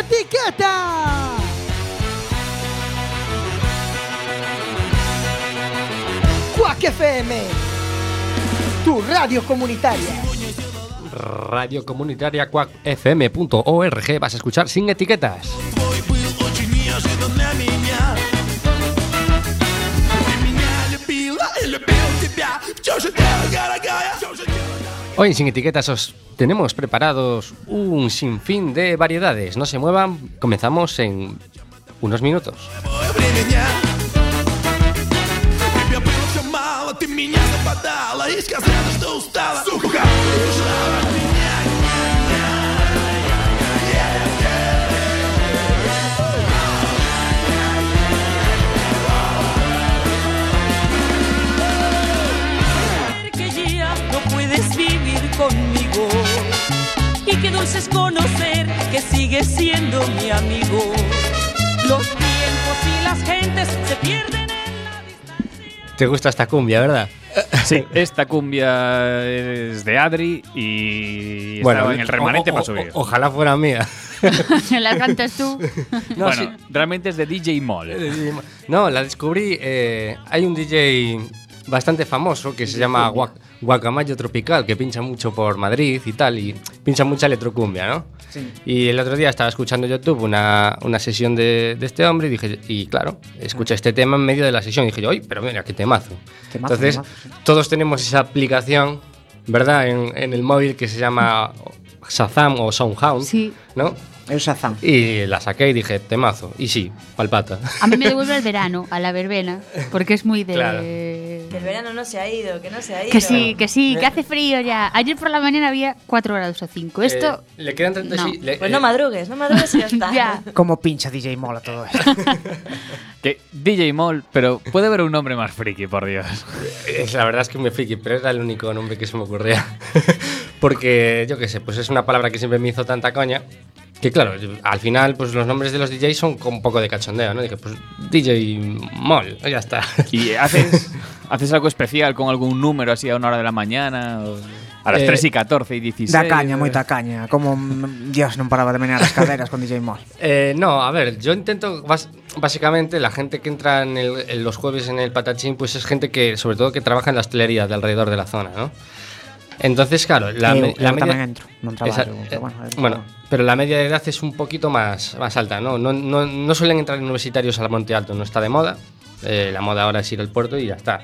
etiqueta! Quack FM, tu radio comunitaria. Radio Comunitaria Quack FM.org vas a escuchar sin etiquetas. Hoy en Sin Etiquetas os tenemos preparados un sinfín de variedades. No se muevan, comenzamos en unos minutos. Твое время дня Тебе было все мало, ты меня западала И сказала, что устала Сука, ушла Dulce es conocer que sigues siendo mi amigo. Los tiempos y las gentes se pierden en la distancia. ¿Te gusta esta cumbia, verdad? Sí, esta cumbia es de Adri y estaba en el remanente o- para subir. o- ojalá fuera mía. ¿La cantas tú? No, bueno, sí. realmente es de DJ Moll. No, la descubrí. eh, hay un DJ bastante famoso que se llama Guac- Guacamayo Tropical, que pincha mucho por Madrid y tal, y pincha mucha electrocumbia, ¿no? Y el otro día estaba escuchando YouTube una, una sesión de, de este hombre y dije, y claro, escucha este tema en medio de la sesión y dije, oye, pero mira, qué temazo. Temazo, Entonces, temazo, sí. todos tenemos esa aplicación, ¿verdad? En, en el móvil que se llama Shazam o Soundhound, Sí. ¿no? El Shazam. Y la saqué y dije, temazo. Y sí, palpata. A mí me devuelve el verano, a la verbena, porque es muy de... Claro. Que el verano no se ha ido, que no se ha ido. Que sí, que sí, que hace frío ya. Ayer por la mañana había 4 grados o 5. Esto... Eh, le quedan 30 no. sí, le- Pues eh, no madrugues, no madrugues y ya está. Ya. Como pincha DJ Mola todo esto. Que DJ Moll, pero puede haber un nombre más friki, por Dios. eh, La verdad es que me friki, pero era el único nombre que se me ocurría. Porque, yo qué sé, pues es una palabra que siempre me hizo tanta coña. Que claro, al final, pues los nombres de los DJs son con un poco de cachondeo, ¿no? Dije, pues DJ Mol, ya está. ¿Y haces, haces algo especial con algún número así a una hora de la mañana? o a las Eh, 3 y 14 y 16. Da caña, moita caña. Como mm, Dios non paraba de menear as caderas con DJ Moll. Eh, no, a ver, yo intento, bas- básicamente, la gente que entra en, el- en los jueves en el Patachín, pues es gente que, sobre todo, que trabaja en la hostelería de alrededor de la zona, ¿no? Entonces, claro, la, me- la media... entro, traballo, Esa- eh, bueno, bueno, pero la media de edad es un poquito más, más alta, ¿no? No, no, no suelen entrar universitarios al Monte Alto, no está de moda. Eh, la moda ahora es ir al puerto y ya está.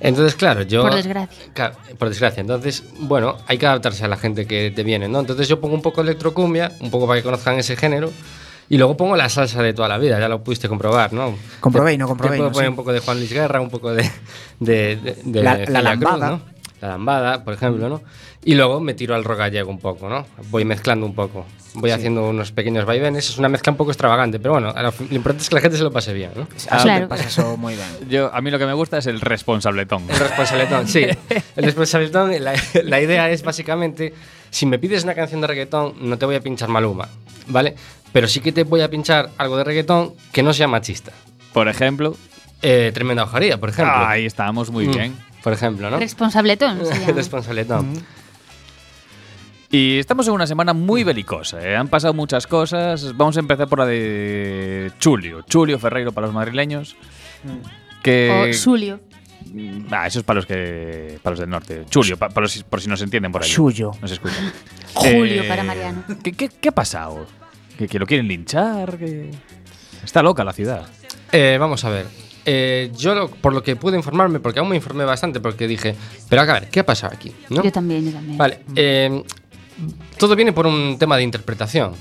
Entonces, claro, yo... Por desgracia. Claro, por desgracia. Entonces, bueno, hay que adaptarse a la gente que te viene, ¿no? Entonces yo pongo un poco de electrocumbia, un poco para que conozcan ese género, y luego pongo la salsa de toda la vida, ya lo pudiste comprobar, ¿no? Comprobé, Te- no comprobé, Te puedo no, poner sí. un poco de Juan Luis Guerra, un poco de... de, de- de La- la Celia Cruz, lambada. ¿no? La lambada, por ejemplo, ¿no? Y luego me tiro al rock gallego un poco, ¿no? Voy mezclando un poco. Voy haciendo unos pequeños vaivenes. Es una mezcla un poco extravagante, pero bueno, a lo, importante es que la gente se lo pase bien, ¿no? Claro. te pasa eso moi ben. Yo, a mí lo que me gusta es el responsabletón. El responsabletón, sí. El responsabletón, la, la idea es básicamente, si me pides una canción de reggaetón, no te voy a pinchar Maluma, ¿vale? Pero sí que te voy a pinchar algo de reggaetón que no sea machista. Por ejemplo, Eh, tremenda hojaría, por ejemplo. ahí estábamos muy Mm, bien. Por ejemplo, ¿no? Responsabletón se llama. responsabletón. Y estamos en una semana muy belicosa. ¿eh? Han pasado muchas cosas. Vamos a empezar por la de Chulio. Chulio Ferreiro para los madrileños. Que, O Sulio. Ah, eso es para los que para los del norte. Chulio, pa- para los- por si nos entienden por ahí. Chullo. Nos escuchan. Julio Eh, para Mariano. ¿qué, qué, qué ha pasado? ¿Que, que lo quieren linchar? que Está loca la ciudad. Eh, vamos a ver. Eh, yo, lo- por lo que pude informarme, porque aún me informé bastante, porque dije, pero a ver, ¿qué ha pasado aquí? ¿No? Yo también, yo también. Vale, eh, todo viene por un tema de interpretación.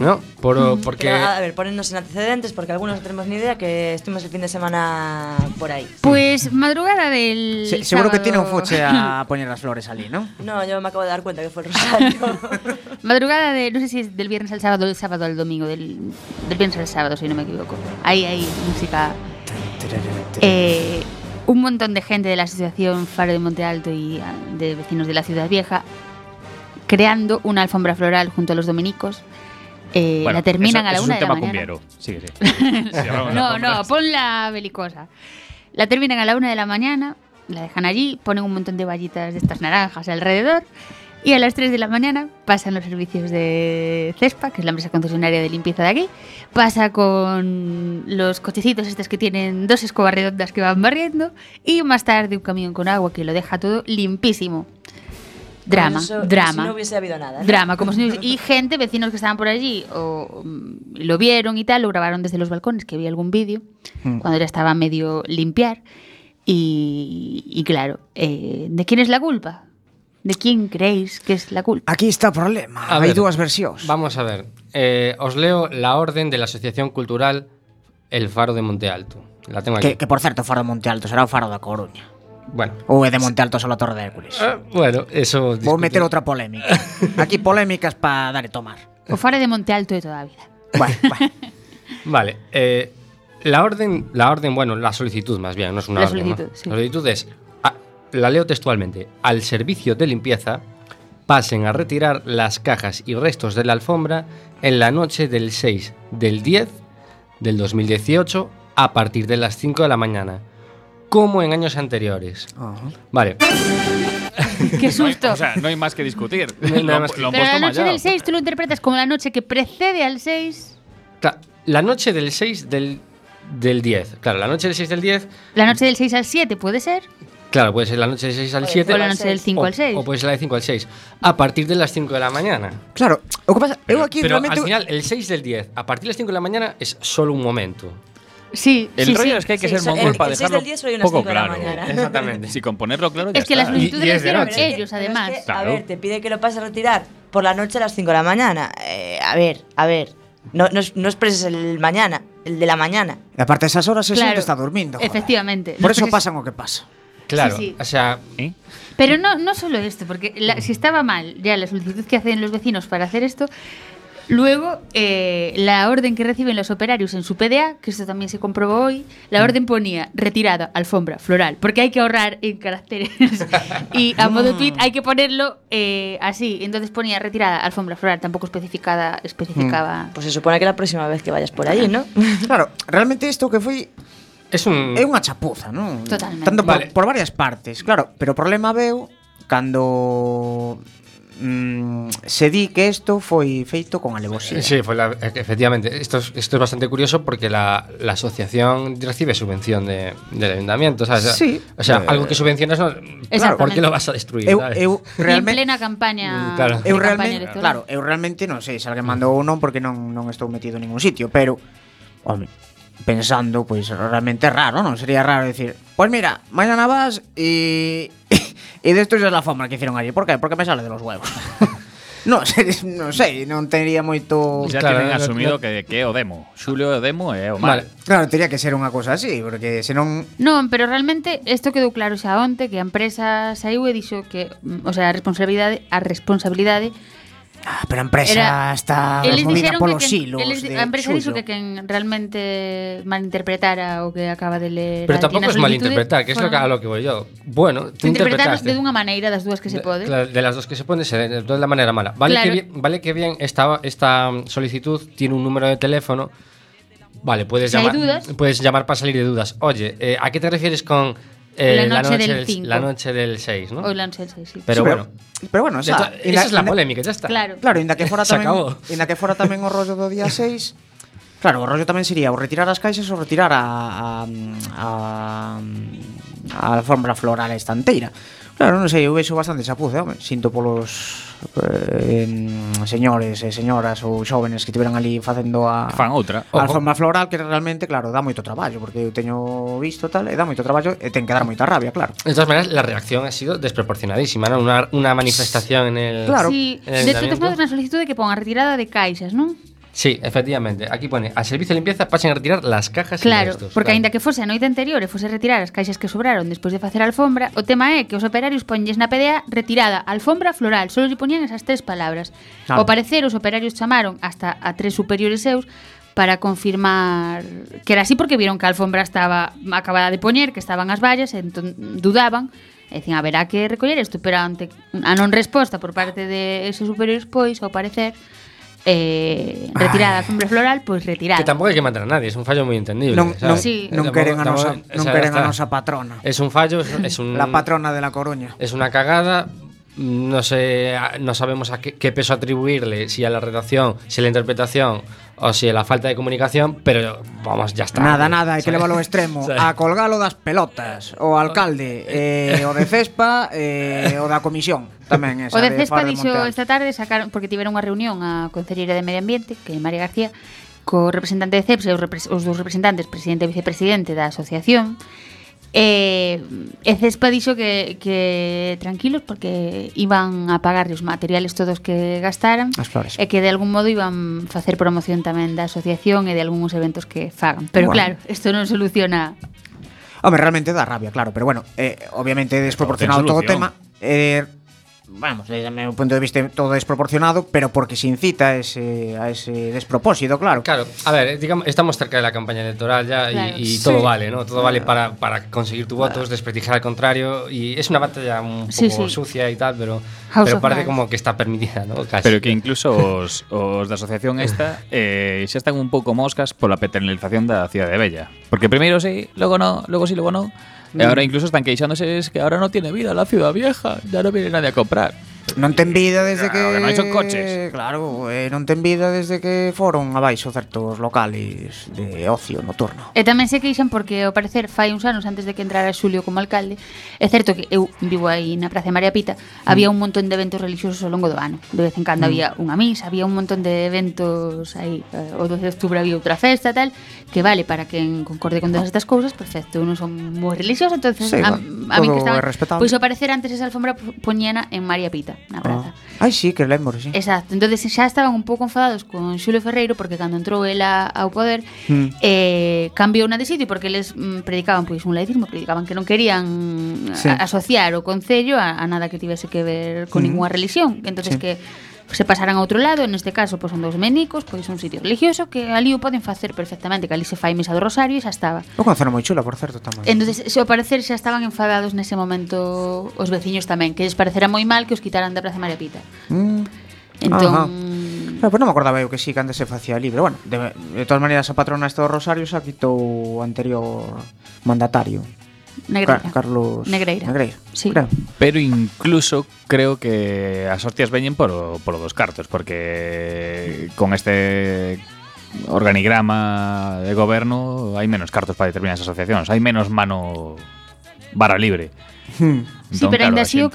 ¿No? Por, porque. Pero, a ver, ponernos en antecedentes porque algunos no tenemos ni idea que estuvimos el fin de semana por ahí. Pues madrugada del. Se, seguro que sábado- tiene un fuche a poner las flores allí, ¿no? No, yo me acabo de dar cuenta que fue el Rosario. Madrugada de. No sé si es del viernes al sábado o del sábado al domingo. Del, del viernes al sábado, si no me equivoco. Ahí hay música. Eh, un montón de gente de la asociación Faro de Monte Alto y ah, de vecinos de la ciudad vieja creando una alfombra floral junto a los dominicos. Eh, Bueno, la terminan eso- a la una de la mañana. Sí, sí. Sí, No, no, pon la belicosa. La terminan a la una de la mañana, la dejan allí, ponen un montón de vallitas de estas naranjas alrededor Y a las 3 de la mañana pasan los servicios de CESPA, que es la empresa concesionaria de limpieza de aquí. Pasa con los cochecitos estos que tienen dos escobas redondas que van barriendo. Y más tarde un camión con agua que lo deja todo limpísimo. Drama, Como eso- drama. Si no hubiese habido nada. ¿no? Drama, como si no hubiese- Y gente, vecinos que estaban por allí, o mm, lo vieron y tal, lo grabaron desde los balcones, que vi algún vídeo, cuando ya estaba medio limpiar. Y, y claro, eh, ¿de quién es la culpa? ¿De quién creéis que es la culpa? Aquí está o problema. A Hai ver, dúas versións. Vamos a ver. Eh, os leo la orden de la Asociación Cultural El Faro de Monte Alto. La tengo aquí. Que, que por certo, o faro de Monte Alto será o faro da Coruña. Bueno. É de Monte Alto solo a Torre de Hércules. Eh, bueno, eso. Vou meter outra polémica. Aquí polémicas para dar e tomar. O fare de Monte Alto de toda a vida. Bueno, bueno. Vale. eh, la orden, la orden, bueno, la solicitud más bien, no es una La orden. ¿no? solicitud, sí. La solicitud es, a- la leo textualmente, al servicio de limpieza pasen a retirar las cajas y restos de la alfombra en la noche del 6 del 10 del 2018 a partir de las 5 de la mañana, como en años anteriores. Vale. ¡Qué susto! O sea, no hay más que discutir. No hay nada Lo- más que- lo han Pero la noche mallado. del 6 tú lo interpretas como la noche que precede al 6. Cla- La noche del 6 del, del 10. Claro, la noche del 6 del 10 La noche del 6 al 7 puede ser. Claro, puede ser la noche del 6 al 7 O la noche del 5 o, al 6. o puede ser la de 5 al 6. A partir de las 5 de la mañana. Claro, o que pasa, Pero, aquí pero realmente al final, el 6 del 10, a partir de las 5 de la mañana, es solo un momento. Sí, El sí, rollo sí. es que hay que Sí, ser mongol para dejarlo del unas poco cinco de la claro. Exactamente. Si con ponerlo claro ya Es que la está. solicitud Y- y la es de hicieron noche. Pero es ellos, además. es que, Claro. A ver, te pide que lo pases a retirar por la noche a las 5 de la mañana. Eh, a ver, a ver. No, no, no expreses el mañana, el de la mañana. E aparte esas horas se Claro, xente está durmindo. joder. Efectivamente. Por No, eso pasan o que pasa. Claro, Sí, sí. o sea, ¿Eh? Pero no, no solo esto, porque la- si estaba mal ya la solicitud que hacen los vecinos para hacer esto, luego eh, la orden que reciben los operarios en su PDA, que esto también se comprobó hoy, la orden ponía retirada, alfombra, floral, porque hay que ahorrar en caracteres. y a modo tweet hay que ponerlo eh, así. Entonces ponía retirada, alfombra, floral, tampoco especificada, especificaba. Pues se supone que la próxima vez que vayas por allí, ¿no? Claro, realmente isto que foi es un. é unha chapuza, non? Totalmente. Tanto por, Vale. por varias partes, claro, pero o problema veu cando mm, se di que isto foi feito con alevosía. Sí, foi la, efectivamente. Isto es, esto es bastante curioso porque la, la asociación recibe subvención de, del ayuntamiento. ¿sabes? Sí. O sea, eh, algo que eh, subvencionas, no, claro, por qué lo vas a destruir? Eu, ¿sabes? eu realmente, en plena campaña, mm, claro. eu realmente, campaña claro, eu realmente non sei se alguén mandou ou non porque non, non estou metido en ningún sitio, pero, home, pensando, pois pues, realmente é raro, non? Sería raro decir, pois pues mira, mañana vas e e destos é a fama que hicieron allí. Por que? Porque me sale de los huevos. non sei, non sei, non tería moito... Ya claro, tienen asumido que, que é o demo. Xulio é o demo e é o mal. Vale. Claro, tería que ser unha cosa así, porque senón... Non, pero realmente isto quedou claro xa onte que a empresa saiu e dixo que, mm, o sea, a responsabilidade, a responsabilidade Ah, pero a empresa Era- está movida hilos eles- de a empresa dixo que quen realmente malinterpretara o que acaba de ler Pero es solicitude malinterpretar, que es lo que, a foron- lo que voy yo. Bueno, tú interpretarlo interpretaste. de dunha maneira das dúas que se pode. De, de las dos que se pone, se de de la manera mala. Vale, Claro. que bien, vale que bien esta, esta mm, solicitud tiene un número de teléfono. Vale, puedes Si llamar, dudas. puedes llamar para salir de dudas. Oye, eh, ¿a qué te refieres con Eh, la, noche la, noche del La noche del 6, ¿no? O la noche del 6, sí. Pero sí, bueno. Pero, bueno, esa, hecho, esa la, es la polémica, ya está. Claro, claro inda que fora tamén, inda que fora tamén o rollo do día 6, claro, o rollo tamén sería o retirar as caixas ou retirar a a a, a alfombra floral estanteira. Claro, non sei, eu vexo bastante sapuce, eh, home. Sinto polos eh, señores e señoras ou xóvenes que tiveran ali facendo a fan outra. A Ojo. forma floral que realmente, claro, dá moito traballo, porque eu teño visto tal, e dá moito traballo e ten que dar moita rabia, claro. De todas maneras, la reacción ha sido desproporcionadísima, ¿no? Una, una manifestación en el Claro. Sí, en el de hecho, te faz unha solicitud de que ponga retirada de caixas, non? Sí, efectivamente. Aquí pone, a servicio de limpieza pasen a retirar las cajas claro, e restos. porque claro. aínda que fose a noite anterior e fose retirar as caixas que sobraron despois de facer a alfombra, o tema é que os operarios ponlles na PDA retirada, alfombra floral, só lle poñían esas tres palabras. Ah. Ao parecer, os operarios chamaron hasta a tres superiores seus para confirmar que era así porque vieron que a alfombra estaba acabada de poñer, que estaban as vallas, entón dudaban, e dicen, haberá que recoller isto, pero ante a non resposta por parte de esos superiores, pois, ao parecer, eh, retirada a alfombra floral, pois retirada. Que tampoco hay que matar a nadie, es un fallo muy entendible. Non, non, ¿sabes? Sí. non Tampoco- queren a nosa, non esa queren a está. nosa patrona Es un fallo, es, es un. La patrona de La Coruña Es una cagada. no sé, no sabemos a qué, qué peso atribuirle, si a la redacción, si a la interpretación o si la falta de comunicación, pero vamos, ya está. Nada, nada, hai que levarlo ao extremo, a colgalo das pelotas, o alcalde, eh. eh, o de Cespa, eh, o da comisión tamén esa. O de Cespa de dixo esta tarde sacaron porque tiveron unha reunión a Concelleira de Medio Ambiente, que é María García, co representante de CEPS e os, os dos representantes, presidente e vicepresidente da asociación, E, e Cespa dixo que, que tranquilos porque iban a pagar os materiales todos que gastaran As flores. e que de algún modo iban facer promoción tamén da asociación e de algúns eventos que fagan. Pero bueno. claro, isto non soluciona Home, realmente dá rabia, claro, pero bueno, eh, obviamente desproporcionado todo o tema. Eh, vamos, desde meu punto de vista todo desproporcionado, pero porque se incita a ese, a ese despropósito, claro. Claro, a ver, digamos, estamos cerca de la campaña electoral ya y- Claro. y, Sí. todo vale, ¿no? Todo vale para, para conseguir tu voto, es desprestigiar al contrario y es una batalla un poco Sí, sí. sucia y tal, pero, House pero of parece como que está permitida, ¿no? Casi. Pero que incluso os, os da asociación esta eh, xa están un pouco moscas pola paternalización da cidade bella. Porque primeiro sí, logo no, logo sí, logo no. Ahora incluso están queixándose es que ahora no tiene vida la ciudad vieja, ya no viene nadie a comprar. Non ten vida desde claro, que... que non son coches. Claro, eh, non ten vida desde que foron abaixo certos locales de ocio nocturno. E tamén se queixan porque, ao parecer, fai uns anos antes de que entrara Xulio como alcalde, é certo que eu vivo aí na Praza de María Pita, mm. había un montón de eventos religiosos ao longo do ano. De vez en cando mm. había unha misa, había un montón de eventos aí, eh, o 12 de outubro había outra festa, tal, que vale para quen concorde con todas estas cousas, perfecto, eu non son moi religioso, entonces sí, a, a, a mí que estaba... Pois ao parecer antes esa alfombra poñena en María Pita na ah. praza. Ah. Ai, sí, que lembro, sí. Exacto. entonces xa estaban un pouco enfadados con Xulio Ferreiro porque cando entrou ela ao poder mm. eh, cambiou na de sitio porque eles mm, predicaban pois un laicismo, predicaban que non querían sí. asociar o Concello a, a nada que tivese que ver con mm. ninguna religión. entonces sí. que se pasarán a outro lado, neste caso pois son dos menicos, pois un sitio religioso que ali o poden facer perfectamente, que ali se fai misa do Rosario e xa estaba. O zona moi chula, por certo, tamén. Entonces, se ao parecer xa estaban enfadados nese momento os veciños tamén, que les parecera moi mal que os quitaran da Praza María Pita. Mm. Entón, Ajá. Pero, pues non me acordaba eu que si sí, que antes se facía libre Pero bueno, de, de todas maneiras a patrona este do Rosario xa quitou o anterior mandatario Negreira. Ca Carlos Negreira. Negreira. Sí. Creo. Pero incluso creo que as hostias veñen por, por dos cartos, porque con este organigrama de goberno hai menos cartos para determinadas asociacións, hai menos mano barra libre. Hmm. Entón, sí, pero claro, ainda así, o,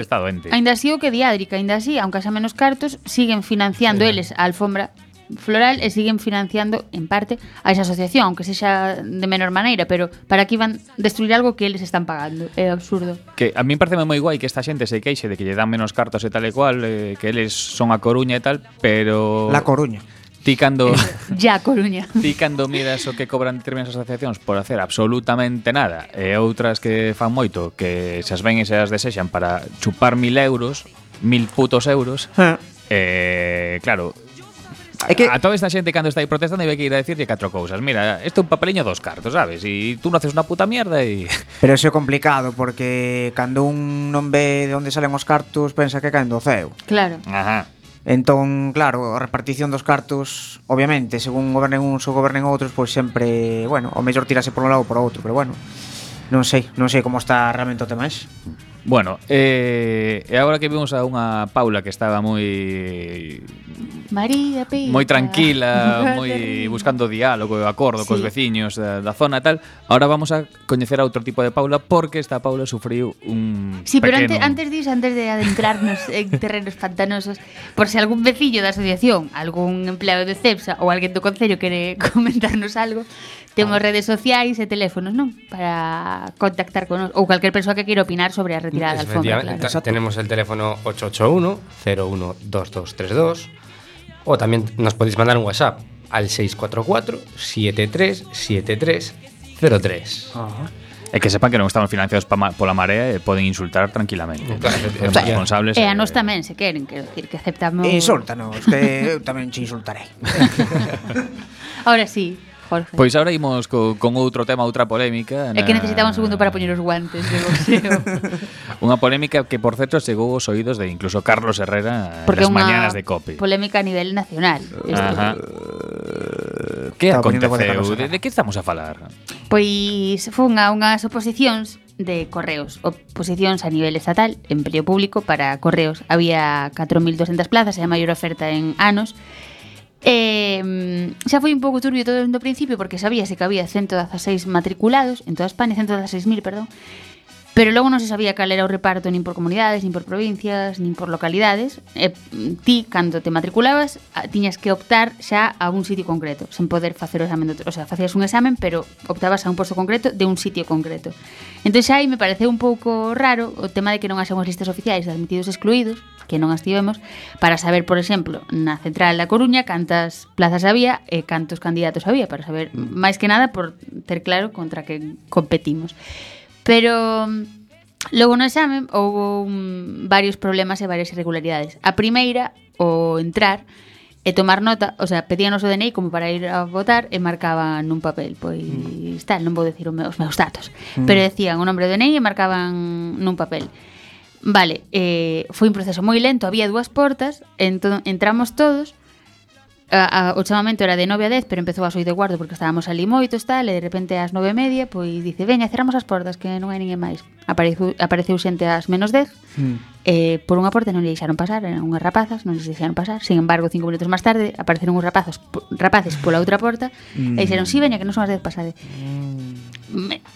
ainda así o que diádrica, ainda así, aunque xa menos cartos, siguen financiando sí. eles a alfombra floral e siguen financiando en parte a esa asociación, aunque sexa de menor maneira, pero para que van destruir algo que eles están pagando. É absurdo. Que a min parece moi guai que esta xente se queixe de que lle dan menos cartos e tal e cual, eh, que eles son a Coruña e tal, pero La Coruña. Ti cando Ya Coruña. Ti cando miras o que cobran determinadas asociacións por hacer absolutamente nada e outras que fan moito que se as ven e se as desexan para chupar mil euros, mil putos euros, eh, claro, É que... A toda esta xente cando está aí protestando hai que ir a decirlle catro cousas. Mira, isto é un papeliño dos cartos, sabes? E tú non haces unha puta mierda e... Pero iso é complicado, porque cando un non ve de onde salen os cartos, pensa que caen do ceo. Claro. Ajá. Entón, claro, a repartición dos cartos, obviamente, según gobernen uns ou gobernen outros, pois sempre, bueno, o mellor tirase por un lado ou por outro, pero bueno, non sei, non sei como está realmente o tema ese. Bueno, eh, e agora que vimos a unha Paula que estaba moi María Pita. moi tranquila, moi buscando diálogo e acordo sí. cos veciños da, da zona e tal, agora vamos a coñecer a outro tipo de Paula porque esta Paula sufriu un Sí, pequeno... pero antes, antes disso, antes de adentrarnos en terrenos pantanosos, por se si algún veciño da asociación, algún empleado de CEPSA ou alguén do Concello quere comentarnos algo, temos ah. redes sociais e teléfonos, non? Para contactar con nos, ou calquer persoa que queira opinar sobre a red alfombra, Efectivamente, claro. tenemos el teléfono 881-012232 o también nos podéis mandar un WhatsApp al 644-737303. E que sepan que non estamos financiados ma pola marea e poden insultar tranquilamente. Claro, responsables. Eh, a nos tamén, se queren, quero decir, que aceptamos... Insúltanos, que tamén te insultarei Ahora sí, Jorge. Pois ahora imos co, con outro tema, outra polémica. Na... É que necesitaba un segundo para poñer os guantes de boxeo. unha polémica que, por certo, chegou aos oídos de incluso Carlos Herrera Porque nas mañanas de COPE. polémica a nivel nacional. Ajá. Que aconteceu? De, de que estamos a falar? Pois fun a unhas oposicións de correos, oposicións a nivel estatal, empleo público para correos. Había 4.200 plazas e a maior oferta en anos Eh, xa foi un pouco turbio todo do principio porque sabíase que había 116 matriculados en toda España, 116.000, perdón, pero logo non se sabía cal era o reparto nin por comunidades, nin por provincias, nin por localidades. E mm, ti, cando te matriculabas, tiñas que optar xa a un sitio concreto, sen poder facer o examen outro. O sea, facías un examen, pero optabas a un posto concreto de un sitio concreto. Entón xa aí me pareceu un pouco raro o tema de que non haxa unhas listas oficiais de admitidos excluídos, que non as tivemos, para saber, por exemplo, na central da Coruña cantas plazas había e cantos candidatos había, para saber, máis que nada, por ter claro contra que competimos. Pero mm, logo no exame houve um, varios problemas e varias irregularidades. A primeira, o entrar, e tomar nota, o sea, pedían o DNI como para ir a votar e marcaban nun papel, pois mm. tal, non vou decir os meus, os meus datos, mm. pero decían o nome do DNI e marcaban nun papel. Vale, eh, foi un proceso moi lento, había dúas portas, entón entramos todos, a, a, o chamamento era de 9 a 10, pero empezou a de guardo porque estábamos ali moitos, tal, e de repente ás 9 e media, pois dice, veña, cerramos as portas, que non hai ninguén máis. Apareceu, apareceu xente ás menos 10, mm. eh, por unha porta non lle deixaron pasar, eran unhas rapazas, non lle deixaron pasar, sin embargo, cinco minutos máis tarde, apareceron uns rapazos, rapaces pola outra porta, mm. e hmm. dixeron, si, sí, veña, que non son as 10, pasade. Mm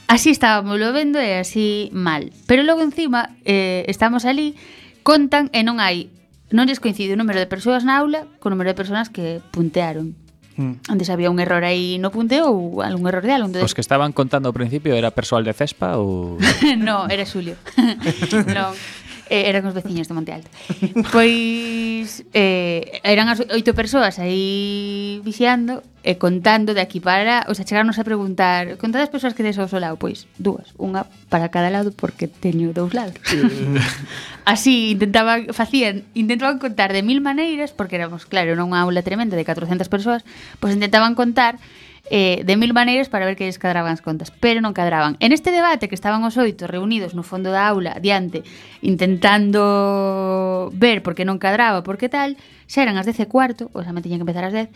así estábamos vendo e así mal. Pero logo encima eh, estamos ali, contan e non hai non lles coincide o número de persoas na aula co número de persoas que puntearon. Mm. Antes había un error aí no punteo ou algún error de algo. Entonces... Os que estaban contando ao principio era persoal de CESPA ou... no, era Xulio. non eh, eran os veciños de Monte Alto. Pois eh, eran as oito persoas aí vixiando e eh, contando de aquí para, o sea, chegarnos a preguntar, contadas persoas que des ao lado, pois dúas, unha para cada lado porque teño dous lados. Así intentaban facían, intentaban contar de mil maneiras porque éramos, claro, era unha aula tremenda de 400 persoas, pois intentaban contar eh, de mil maneiras para ver que lles cadraban as contas, pero non cadraban. En este debate que estaban os oito reunidos no fondo da aula, diante, intentando ver por que non cadraba, por que tal, xa eran as 10 e cuarto, ou xa me tiñan que empezar as 10,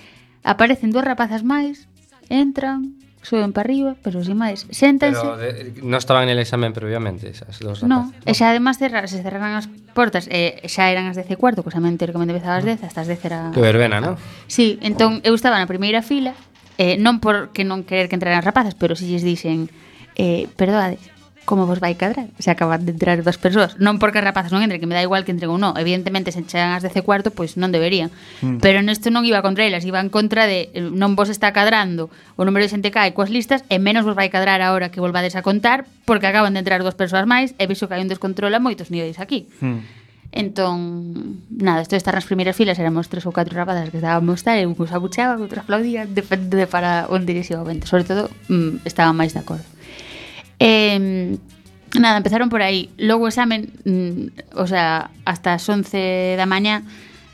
aparecen dúas rapazas máis, entran, suben para arriba, pero sin máis, séntanse. Pero eh, de, no estaban en el examen previamente esas dos rapazas. No, e xa además cerra, se cerraran as portas, eh, xa eran as 10 e cuarto, que xa me que me empezaba as 10, ah. hasta as 10 era... Que verbena, non? Sí, entón eu estaba na primeira fila, eh, non porque non querer que entraran rapazas, pero si lles dixen eh, perdoade, como vos vai cadrar? Se acaban de entrar dúas persoas. Non porque as rapazas non entren, que me dá igual que entren ou non. Evidentemente, se chegan as 10 cuarto, pois non deberían. Mm. Pero neste non iba contra elas, iba en contra de eh, non vos está cadrando o número de xente cae coas listas e menos vos vai cadrar agora que volvades a contar porque acaban de entrar dúas persoas máis e viso que hai un descontrol a moitos niveis aquí. Mm. Entón, nada, isto de estar nas primeiras filas éramos tres ou catro rapazas que estábamos tal, e uns abucheaban, outros aplaudían, depende de para onde dirixía o vento. Sobre todo, mm, estaba máis de acordo. Eh, nada, empezaron por aí. Logo o examen, mm, o sea, hasta as 11 da mañá,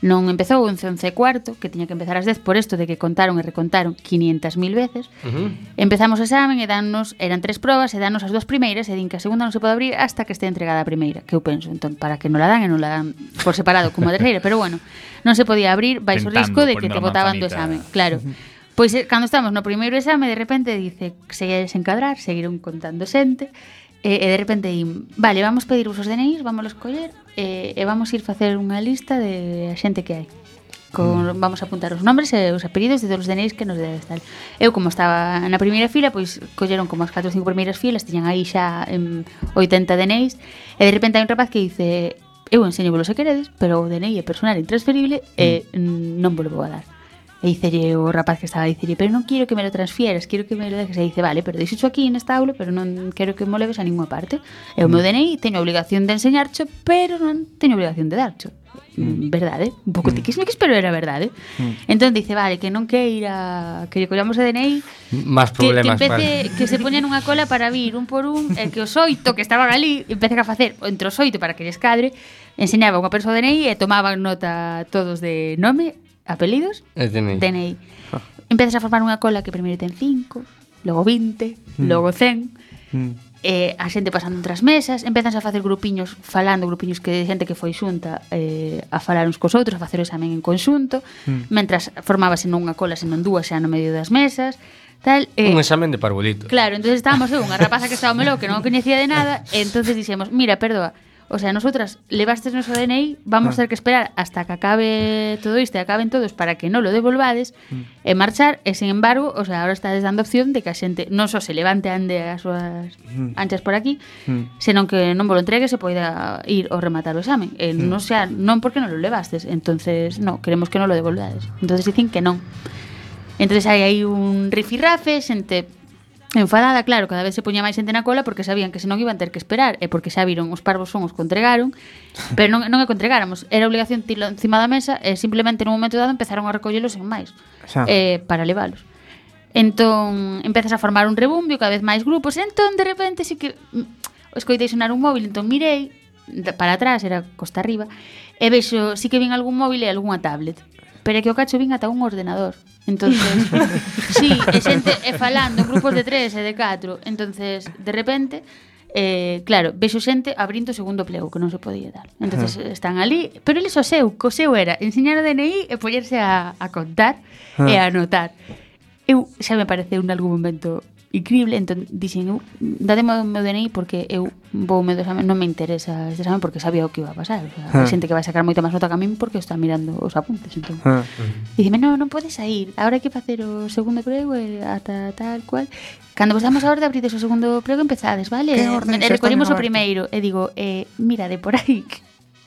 non empezou en 11 cuarto, que tiña que empezar ás 10 por isto de que contaron e recontaron 500.000 veces. Uh -huh. Empezamos o examen e dannos, eran tres probas, e dannos as dúas primeiras e din que a segunda non se pode abrir hasta que este entregada a primeira, que eu penso, entón, para que non la dan e non la dan por separado como a terceira, pero bueno, non se podía abrir, vais o risco de que te botaban do examen, claro. Uh -huh. Pois eh, cando estamos no primeiro exame, de repente dice, seguía a desencadrar, seguiron contando xente, e, e de repente din, vale, vamos pedir os DNIs, vamos a escoller, eh, e vamos ir facer unha lista de a xente que hai. Con, mm. Vamos a apuntar os nombres e os apelidos de todos os DNIs que nos debes tal. Eu, como estaba na primeira fila, pois colleron como as 4 ou 5 primeiras filas, tiñan aí xa em, 80 DNIs, e de repente hai un rapaz que dice eu enseño vos se queredes, pero o DNI é personal intransferible mm. e non vos vou a dar. E dicelle o rapaz que estaba, dicelle, pero non quero que me lo transfieras, quero que me lo dejes. E dice, vale, pero deixo aquí nesta aula, pero non quero que mo leves a ninguna parte. E o meu mm. DNI teño a obligación de enseñarcho, pero non teño obligación de darcho. Mm. mm. Verdade? Un pouco mm. tiquismiquis, pero era verdade. Mm. Entón dice, vale, que non queira que lle collamos o DNI, máis problemas, que, que, empece, que se poñan unha cola para vir un por un, e que os oito que estaban ali, Empecen a facer entre os oito para que lles cadre, enseñaba unha persoa o DNI e tomaban nota todos de nome apelidos, e DNI. DNI. Ah. Empezas a formar unha cola que primeiro ten 5, logo 20, mm. logo 100. Mm. Eh, a xente pasando entre as mesas, empezas a facer grupiños falando, grupiños que de xente que foi xunta eh, a falar uns cos outros, a facer o examen en conxunto, mm. mentras formábase non unha cola, senón dúas xa no medio das mesas, tal. Eh, un examen de parbolito. Claro, entonces estábamos eu, unha rapaza que estaba melo, que non coñecía de nada, e entonces dixemos, mira, perdoa, O sea, nosotras levaste noso DNI, vamos ah. ter que esperar hasta que acabe todo isto, acaben todos para que non lo devolvades mm. e marchar, e sin embargo, o sea, agora estades dando opción de que a xente non só se levante ande as súas mm. anchas por aquí, mm. senón que non vos entregue se poida ir ou rematar o exame. E mm. non sea, non porque non lo levastes, entonces, no, queremos que non lo devolvades. Entonces dicen que non. Entonces hai aí un rifirrafe, xente Enfadada, claro, cada vez se poñía máis xente na cola porque sabían que senón iban ter que esperar e porque xa viron os parvos son os que entregaron pero non, non é que entregáramos, era obligación tilo encima da mesa e simplemente nun momento dado empezaron a recollelos en máis xa. eh, para leválos entón empezas a formar un rebumbio cada vez máis grupos e entón de repente sí que mm, escoitei sonar un móvil entón mirei para atrás, era costa arriba e vexo, si que vin algún móvil e algunha tablet Pero é que o cacho vin ata un ordenador. Entonces, sí, e xente e falando en grupos de tres e de catro. Entonces, de repente, eh, claro, vexo xente abrindo o segundo plego que non se podía dar. Entonces están ali, pero eles o seu, co seu era enseñar o DNI e poñerse a, a contar e a anotar. Eu xa me pareceu en algún momento incrible, entón dixen, eu, dademe o meu DNI porque eu vou o meu exame, non me interesa este exame porque sabía o que iba a pasar. O sea, ah. xente que vai sacar moita máis nota que a min porque está mirando os apuntes, entón. Ah. Dicime, non, non podes sair, agora hai que facer o segundo prego e ata tal cual. Cando vos damos a orde abrides o segundo prego empezades, vale? Orden, e recollimos o primeiro e digo, eh, mira, de por aí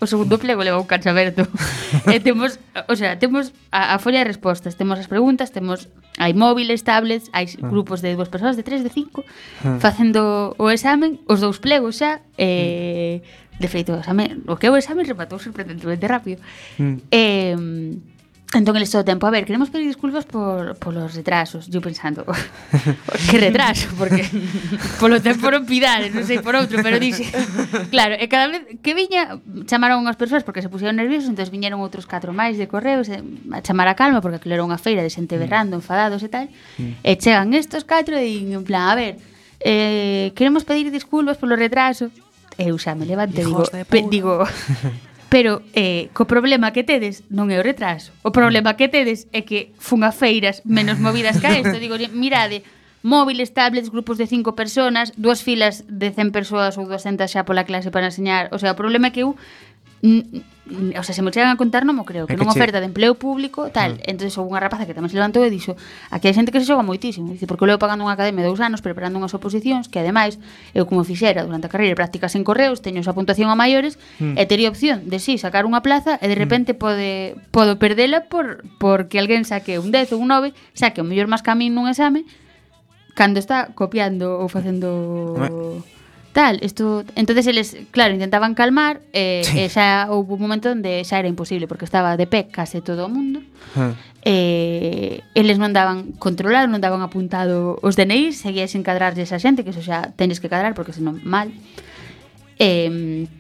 o segundo plego leva un cancho aberto. e temos, o sea, temos a, a folla de respostas, temos as preguntas, temos hai móviles, tablets, hai ah. grupos de dúas persoas, de tres, de cinco, ah. facendo o examen, os dous plegos xa, e... De feito, o, examen, o que é o examen rematou sorprendentemente rápido. Mm. Eh, Entón, eles todo o tempo, a ver, queremos pedir disculpas por, por los retrasos. Eu pensando, que retraso? Porque polo tempo non pidares, non sei por outro, pero dixe... Claro, e cada vez que viña, chamaron as persoas porque se pusieron nerviosos, entón viñeron outros catro máis de correos eh, a chamar a calma, porque aquilo era unha feira de xente berrando, enfadados e tal, e chegan estos catro e en plan, a ver, eh, queremos pedir disculpas polo retraso. Eu xa me levanto e digo, pe, digo Pero eh, co problema que tedes non é o retraso. O problema que tedes é que fun a feiras menos movidas que a esto. Digo, mirade, móviles, tablets, grupos de cinco personas, dúas filas de 100 persoas ou 200 xa pola clase para enseñar. O sea, o problema é que eu o sea, se me chegan a contar non mo creo, que, que non che... oferta de empleo público, tal. Mm. Entonces houve unha rapaza que tamén se levantou e dixo, aquí hai xente que se xoga moitísimo, dice, porque eu levo pagando unha academia dous anos preparando unhas oposicións, que ademais, eu como fixera durante a carreira prácticas en correos, teño esa puntuación a maiores, mm. e tería opción de si sí, sacar unha plaza e de mm. repente mm. pode podo perdela por porque alguén saque un 10 ou un 9, saque o mellor máis camín nun exame, cando está copiando ou facendo... Mm tal, isto... Entonces eles, claro, intentaban calmar e, sí. Eh, e xa houve un momento onde xa era imposible porque estaba de pé case todo o mundo. Ah. Eh, e eles non daban controlado, non daban apuntado os DNI, seguía sin cadrarlle esa xente, que eso xa tenes que cadrar porque senón mal. E,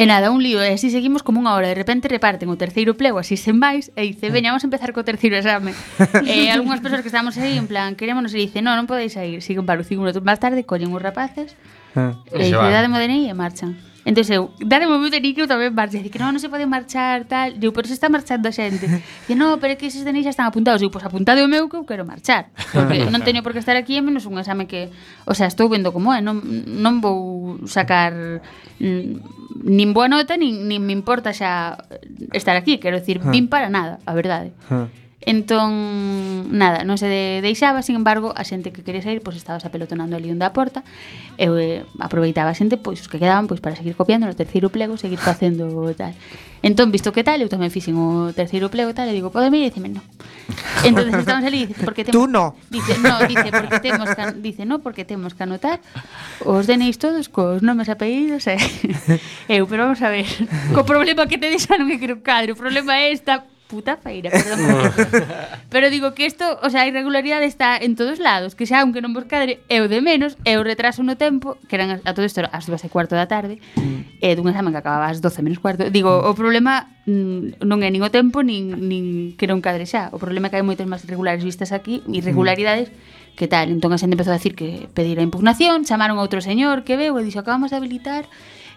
E nada, un lío, e así seguimos como unha hora De repente reparten o terceiro plego así sen máis E dice, veña, vamos a empezar co terceiro exame E algunhas persoas que estábamos aí En plan, querémonos, e dice, non, non podeis sair Siguen para o círculo máis tarde, collen os rapaces Hm. E dice, dádeme o DNI e marchan. Entón eu, dádeme o meu DNI que eu tamén marcho. Dice que non, non se pode marchar, tal. Digo, pero se está marchando a xente. Dice, non, pero é que eses DNI xa están apuntados. Digo, pois apuntade o meu que eu quero marchar. Hm. Porque non teño por que estar aquí, e menos un exame que... O sea, estou vendo como é, non, non vou sacar mm, nin boa nota, nin, nin me importa xa estar aquí. Quero decir, hm. vin para nada, a verdade. Entón, nada, non se de, deixaba, sin embargo, a xente que quería sair, pois estabas apelotonando ali onde a porta, e eh, aproveitaba a xente, pois os que quedaban, pois para seguir copiando no terceiro plego, seguir facendo tal. Entón, visto que tal, eu tamén fixen o terceiro plego tal, e digo, pode mire, dicime, no. Entón, estamos ali, dice, porque temos... Tú no. Dice, no, dice, porque temos que, dice, no, porque temos que anotar os DNIs todos cos nomes apellidos, e... Eh. eu, pero vamos a ver, co problema que te deixaron que creo cadro, o problema é esta puta feira, perdón. Pero digo que isto, o sea, a irregularidade está en todos lados, que xa aunque non vos cadre, eu de menos, eu retraso no tempo, que eran a todo isto as dúas e cuarto da tarde, mm. e dun examen que acababa ás 12 menos cuarto. Digo, mm. o problema mm, non é nin o tempo nin, nin que non cadre xa. O problema é que hai moitas máis irregulares vistas aquí, irregularidades que tal. Entón a xente empezou a decir que pedir a impugnación, chamaron a outro señor que veu e dixo acabamos de habilitar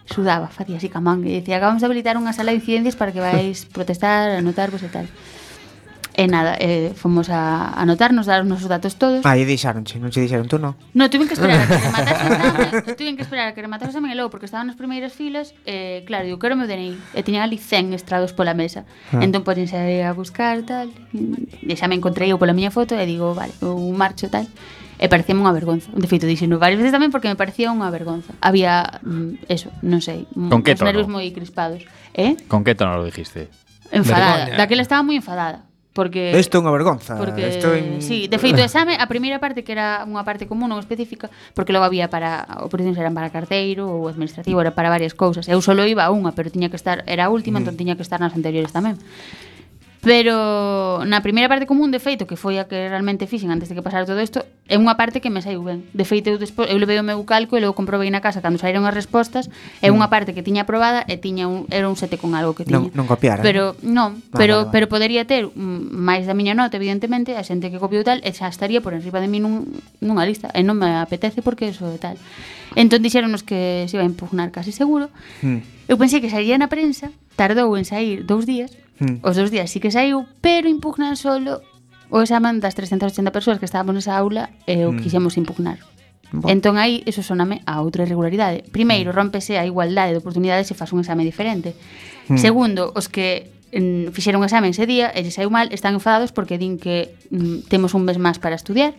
sudaba, facía así camán e dicía, acabamos de habilitar unha sala de incidencias para que vais protestar, anotarvos e tal. E nada, eh, fomos a anotarnos, dar os nosos datos todos. Aí deixaronche, non che dixeron tú, non? No, tuven que esperar a que rematase o examen, tuven que esperar a que rematase o examen e logo, porque estaban nas primeiras filas, eh, claro, eu quero o meu DNI, e tiña ali 100 estrados pola mesa. Ah. Entón, podense a buscar, tal, e xa me encontrei eu pola miña foto e digo, vale, eu marcho, tal. E parecía unha vergonza. De feito, dixeno varias veces tamén porque me parecía unha vergonza. Había, mm, eso, non sei, mm, Con que os tono? nervios moi crispados. Eh? Con que tono lo dijiste? Enfadada. Vergoña. Daquela estaba moi enfadada. Porque Isto é unha vergonza. Porque Isto en... sí, de feito exame, a primeira parte que era unha parte común non específica, porque logo había para oposicións eran para carteiro ou administrativo, era para varias cousas. Eu solo iba a unha, pero tiña que estar era a última, mm. entón tiña que estar nas anteriores tamén. Pero na primeira parte común, de feito, que foi a que realmente fixen antes de que pasara todo isto, é unha parte que me saiu ben. De feito, eu, despois, eu levei o meu calco e logo comprobei na casa cando saíron as respostas, é mm. unha parte que tiña aprobada e tiña un, era un 7 con algo que tiña. Non, non copiara. Pero, non, ah, vale, pero, vale, vale. pero podería ter máis da miña nota, evidentemente, a xente que copiou tal, e xa estaría por enriba de mí nun, nunha lista, e non me apetece porque eso e tal. Entón dixéronos que se iba a impugnar casi seguro. Mm. Eu pensei que sairía na prensa, tardou en sair dous días, Hmm. Os dous días sí que saiu, pero impugnan solo o examen das 380 persoas que estábamos nesa aula e o hmm. quixemos impugnar. Bo. Entón aí eso soname a outra irregularidade. Primeiro, hmm. rómpese a igualdade de oportunidades se faz un exame diferente. Mm. Segundo, os que mm, fixeron o exame ese día e lle saiu mal, están enfadados porque din que mm, temos un mes máis para estudiar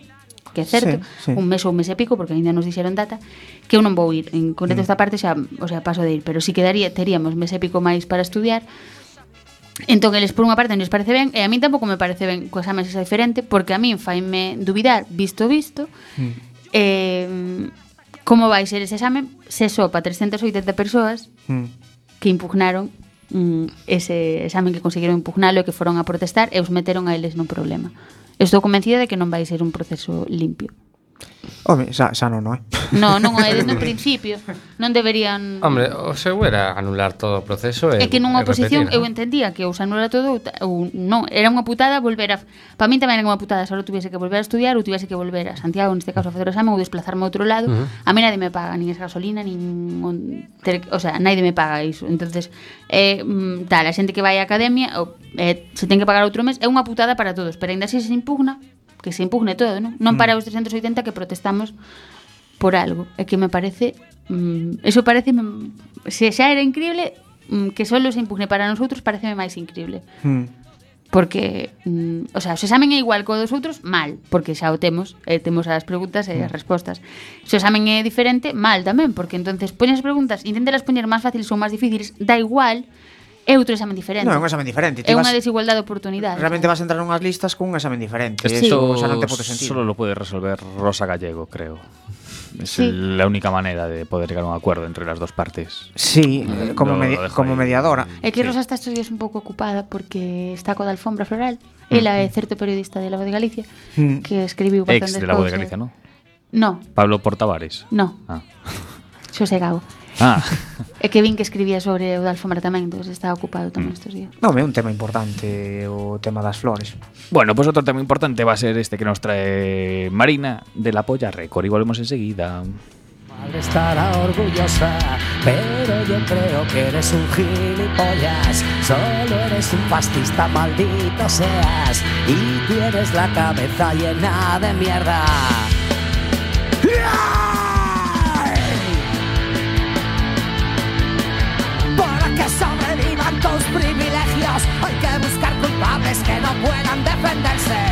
que é certo, sí, sí. un mes ou un mes e pico, porque ainda nos dixeron data, que eu non vou ir. En concreto mm. esta parte xa, o sea, paso de ir, pero si quedaría, teríamos mes e pico máis para estudiar, Entón, eles por unha parte non les parece ben E a min tampouco me parece ben que o exame diferente Porque a min faime dubidar visto visto mm. eh, Como vai ser ese exame Se só para 380 persoas mm. Que impugnaron mm, Ese exame que conseguiron impugnalo E que foron a protestar E os meteron a eles no problema Estou convencida de que non vai ser un proceso limpio Home, xa, xa non, non é? No, non o é desde o principio. Non deberían... Hombre, o seu era anular todo o proceso e É que nunha oposición repetir, eu entendía que ou se anula todo ou non. Era unha putada volver a... Para min tamén era unha putada se eu tuviese que volver a estudiar ou tuviese que volver a Santiago, neste caso a facer o exame ou desplazarme a outro lado. Uh -huh. A mí nadie me paga nin esa gasolina, nin... O sea, nadie me paga iso. entonces eh, tal, a xente que vai á academia ou, eh, se ten que pagar outro mes é unha putada para todos, pero ainda así se impugna que se impugne todo, non? Non para mm. os 380 que protestamos por algo, É que me parece mm, eso parece mm, se xa era increíble mm, que solo se impugne para nosotros pareceme máis increíble. Mm. Porque, mm, o sea, o examen é igual co dos outros, mal, porque xa o temos, eh, temos as preguntas e as hmm. respostas. Se o examen é diferente, mal tamén, porque entonces poñes as preguntas, inténtelas poñer máis fáciles ou máis difíciles, da igual, É outro examen diferente. Non, é un examen diferente. Ti é vas... unha desigualdade de oportunidades. Realmente vas a entrar nunhas listas cun examen diferente. Sí. Eso xa non te pode sentir. Solo lo puede resolver Rosa Gallego, creo. Es sí. la única manera de poder llegar a un acuerdo entre las dos partes. Sí, eh, como, lo, medi lo como ahí. mediadora. É que Rosa sí. está estos días un pouco ocupada porque está co da alfombra floral. Mm. Ela é certo periodista de La Voz de Galicia mm. que escribiu bastantes Ex de La Voz de Galicia, non? No. Pablo Portavares? No. Ah. Xosé Gago. Ah, É que vin que escribía sobre o da alfombra tamén, entón está ocupado tamén estes días. Non, é un tema importante o tema das flores. bueno, pues otro tema importante va a ser este que nos trae Marina de la Polla Record y volvemos enseguida. Madre estará orgullosa, pero yo creo que eres un gilipollas. Solo eres un fascista, maldito seas. Y tienes la cabeza llena de mierda. Tus privilegios, hay que buscar culpables que no puedan defenderse.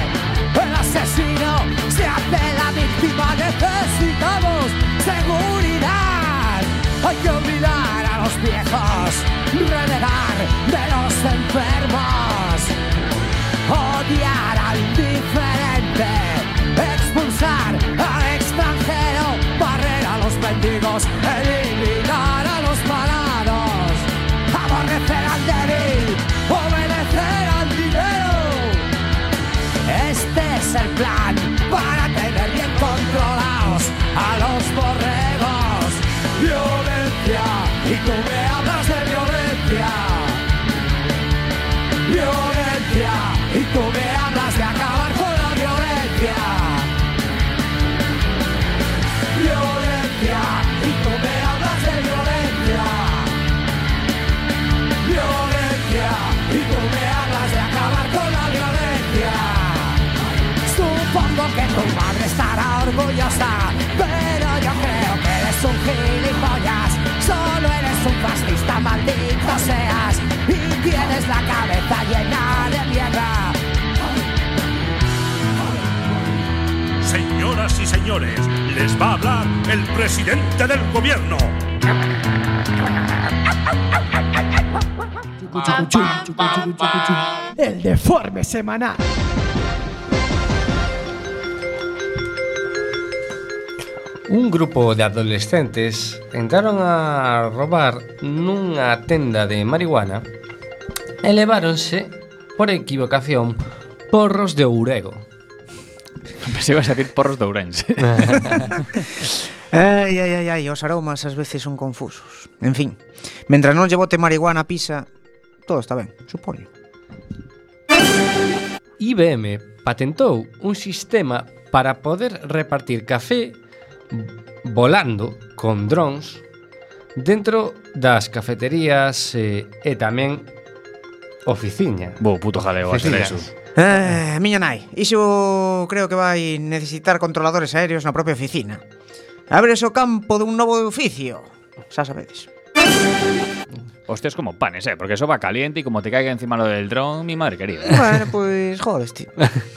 El asesino se hace la víctima, necesitamos seguridad. Hay que olvidar a los viejos, renegar de los enfermos, odiar al diferente, expulsar al extranjero, barrer a los mendigos, Tu madre estará orgullosa, pero yo creo que eres un gilipollas. Solo eres un fascista, maldito seas. Y tienes la cabeza llena de mierda. Señoras y señores, les va a hablar el presidente del gobierno. El deforme semanal. Un grupo de adolescentes entraron a robar nunha tenda de marihuana e leváronse, por equivocación, porros de ourego. Pensei ibas a decir porros de Ourense. ai, ai, ai, ai, os aromas ás veces son confusos. En fin, mentras non lle bote marihuana a pisa, todo está ben, supoño. IBM patentou un sistema para poder repartir café volando con drons dentro das cafeterías eh, e tamén oficiña. Bo, puto jaleo, a ser eso. Eh, miña nai, iso creo que vai necesitar controladores aéreos na propia oficina. Abres o campo dun novo oficio, xa sabedes. Hostias como panes, eh, porque eso va caliente y como te caiga encima lo del dron, mi madre querida. Bueno, pues joder, tío.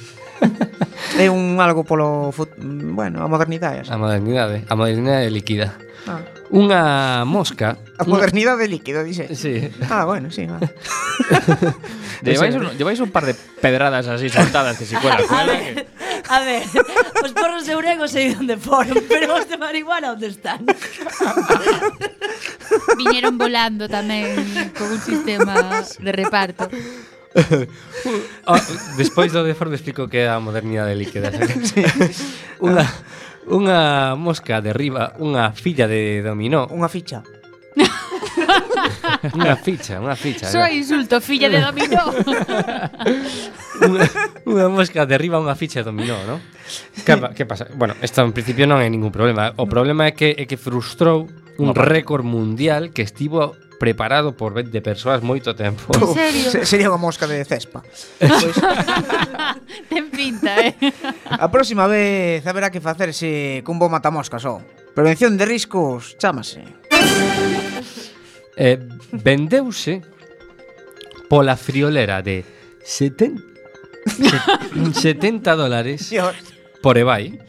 É un algo polo, bueno, a modernidade. A modernidade, a modernidade líquida. Ah. Unha mosca A modernidade un... líquida, dixe sí. Ah, bueno, sí vale. lleváis, un, lleváis un par de pedradas así soltadas que si cuela A ver, a ver Os porros de Urego sei onde foron Pero os de marihuana onde están Viñeron volando tamén Con un sistema de reparto oh, despois do deforme explico que é a modernidade líquida. sí. Unha unha mosca derriba unha filla de dominó. Unha ficha. unha ficha, unha ficha. Só insulto, filla de dominó. unha, unha mosca derriba unha ficha de dominó, ¿no? Que, que pasa? Bueno, isto en principio non hai ningún problema. O problema é que é que frustrou un récord mundial que estivo preparado por 20 persoas moito tempo. En serio? Se, sería unha mosca de cespa. Pois... Ten pinta, eh? A próxima vez haberá que facerse cun bo matamoscas, ó. Prevención de riscos, chámase. Eh, vendeuse pola friolera de 70 70 dólares Dios. por eBay,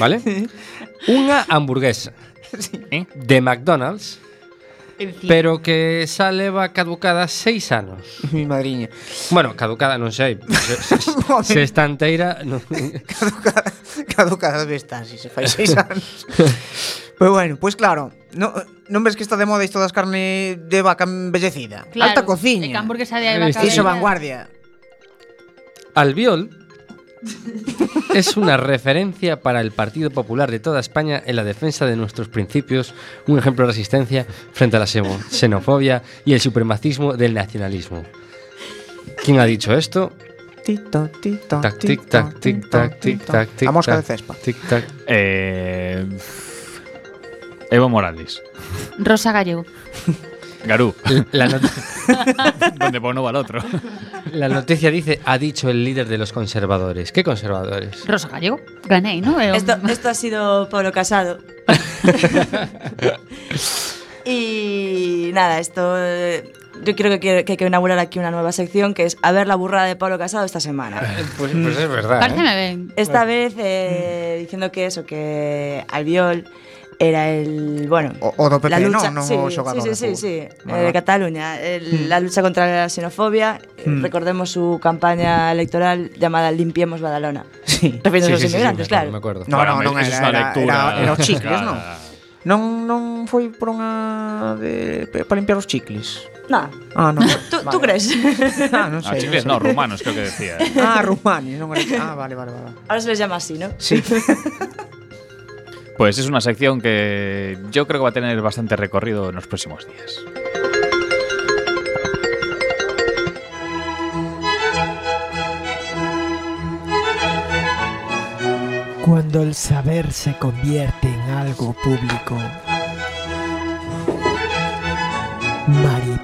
vale? Unha hamburguesa sí. de McDonald's Pero que xa leva caducada seis anos. Mi madriña. Bueno, caducada non sei. Se, se está enteira... Non... caducada, caducada debe estar, se si se fai seis anos. Pero bueno, pois pues claro, no, non ves que está de moda isto das carne de vaca embellecida? Claro, Alta cociña. E que hamburguesa de vaca. Iso vanguardia. Albiol es una referencia para el Partido Popular de toda España en la defensa de nuestros principios, un ejemplo de resistencia frente a la xenofobia y el supremacismo del nacionalismo. ¿Quién ha dicho esto? Tito, tito, Tac, tic, tac, tic, tac, tic, tac, tic, A mosca de tac, cespa. Tic, tac. Eh, Evo Morales. Rosa Gallego. Garú. La, not- Donde pone va el otro. la noticia dice, ha dicho el líder de los conservadores. ¿Qué conservadores? Rosa Gallego. Gané, ¿no? Eh, Esto, esto ha sido Pablo Casado. y nada, esto. eh, Yo creo que, quiero- que hay que inaugurar aquí una nueva sección que es a ver la burrada de Pablo Casado esta semana. Pues, pues es verdad. ¿eh? Esta vez eh, diciendo que eso, que Albiol era el, bueno, o, o do PP, lucha, non, non sí, o xogador sí, sí, eh, de sí, Vale. Eh, de Cataluña, el, mm. la lucha contra a xenofobia, eh, mm. recordemos su campaña electoral llamada Limpiemos Badalona. Sí. Refiriéndose sí, aos sí, inmigrantes, sí, sí, claro. Me acuerdo. No, no, non era, era, era, era os chicles, non? Non non foi por unha de, para limpiar os chicles. Na. Ah, non. Tú, vale. tú crees? Ah, non sei. Ah, chicles, non, no, rumanos creo que decía. ¿eh? ah, rumanos, non era. Ah, vale, vale, vale. Ahora se les llama así, ¿no? Sí. Pues es una sección que yo creo que va a tener bastante recorrido en los próximos días. Cuando el saber se convierte en algo público. Maripedia.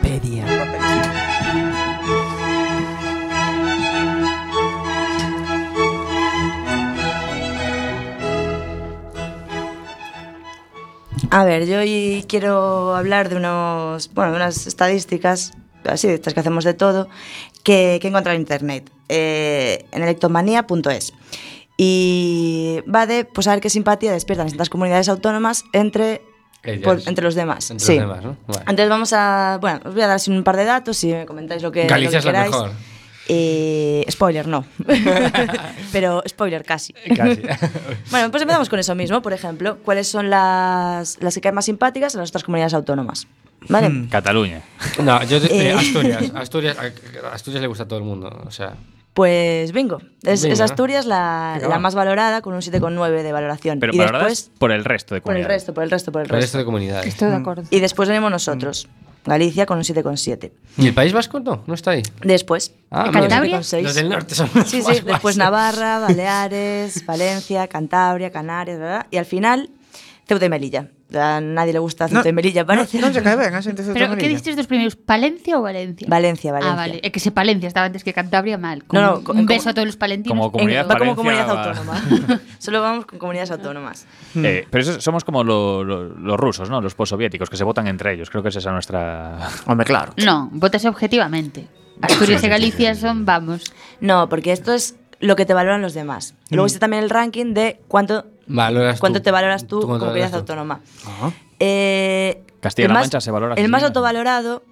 A ver, yo hoy quiero hablar de unos, bueno, de unas estadísticas, así, de estas que hacemos de todo, que, que he encontrado en internet, eh, en electomanía.es. Y va de pues, a ver qué simpatía despiertan estas comunidades autónomas entre, por- entre los demás. Entre sí. los demás, ¿no? Vale. Entonces vamos a, bueno, os voy a dar un par de datos y me comentáis lo que, Galicia lo es la queráis. mejor. Eh, spoiler, no. Pero spoiler casi. Casi. Bueno, pues empezamos con eso mismo. Por ejemplo, ¿cuáles son las, las que caen más simpáticas a las otras comunidades autónomas? ¿Vale? Hmm. Cataluña. No, yo eh, Eh. Asturias, Asturias, a Asturias le gusta a todo el mundo, o sea, Pues bingo. Es, Bingo, es ¿no? Asturias la, la más valorada con un 7,9 de valoración. Pero y valoradas después, por el resto de por el comunidades. resto, por el resto, por el el resto resto. de comunidades. Estoy de acuerdo. Y después venimos nosotros. Galicia con un 7,7. ¿Y el País Vasco no? ¿No está ahí? Después. Ah, ¿Cantabria? 7,6. Los del norte son los Sí, más sí, después. Navarra, Baleares, Valencia, Cantabria, Canarias, ¿verdad? Y al final, Ceuta y Melilla. A nadie le gusta Ceuta y Melilla, parece. Se cae a xente de Pero, ¿qué dijiste dos primeros? ¿Palencia o Valencia? Valencia, Valencia. Ah, vale. Es que se Palencia estaba antes que Cantabria mal. No, no, un, como- beso a todos los palentinos. Como comunidad va como comunidad va- autónoma. Solo vamos con comunidades autónomas. Eh, pero eso somos como lo- lo- los rusos, ¿no? Los postsoviéticos, que se votan entre ellos. Creo que esa es nuestra... Home, claro. No, vótase objetivamente. Asturias y Galicia son, vamos. No, porque esto es lo que te valoran los demás. Y luego está también el ranking de cuánto, Valoras tú. cuánto te valoras tú ¿Tú como comunidad autónoma. Ajá. Eh, Castilla-La el más- Mancha se valora El más autovalorado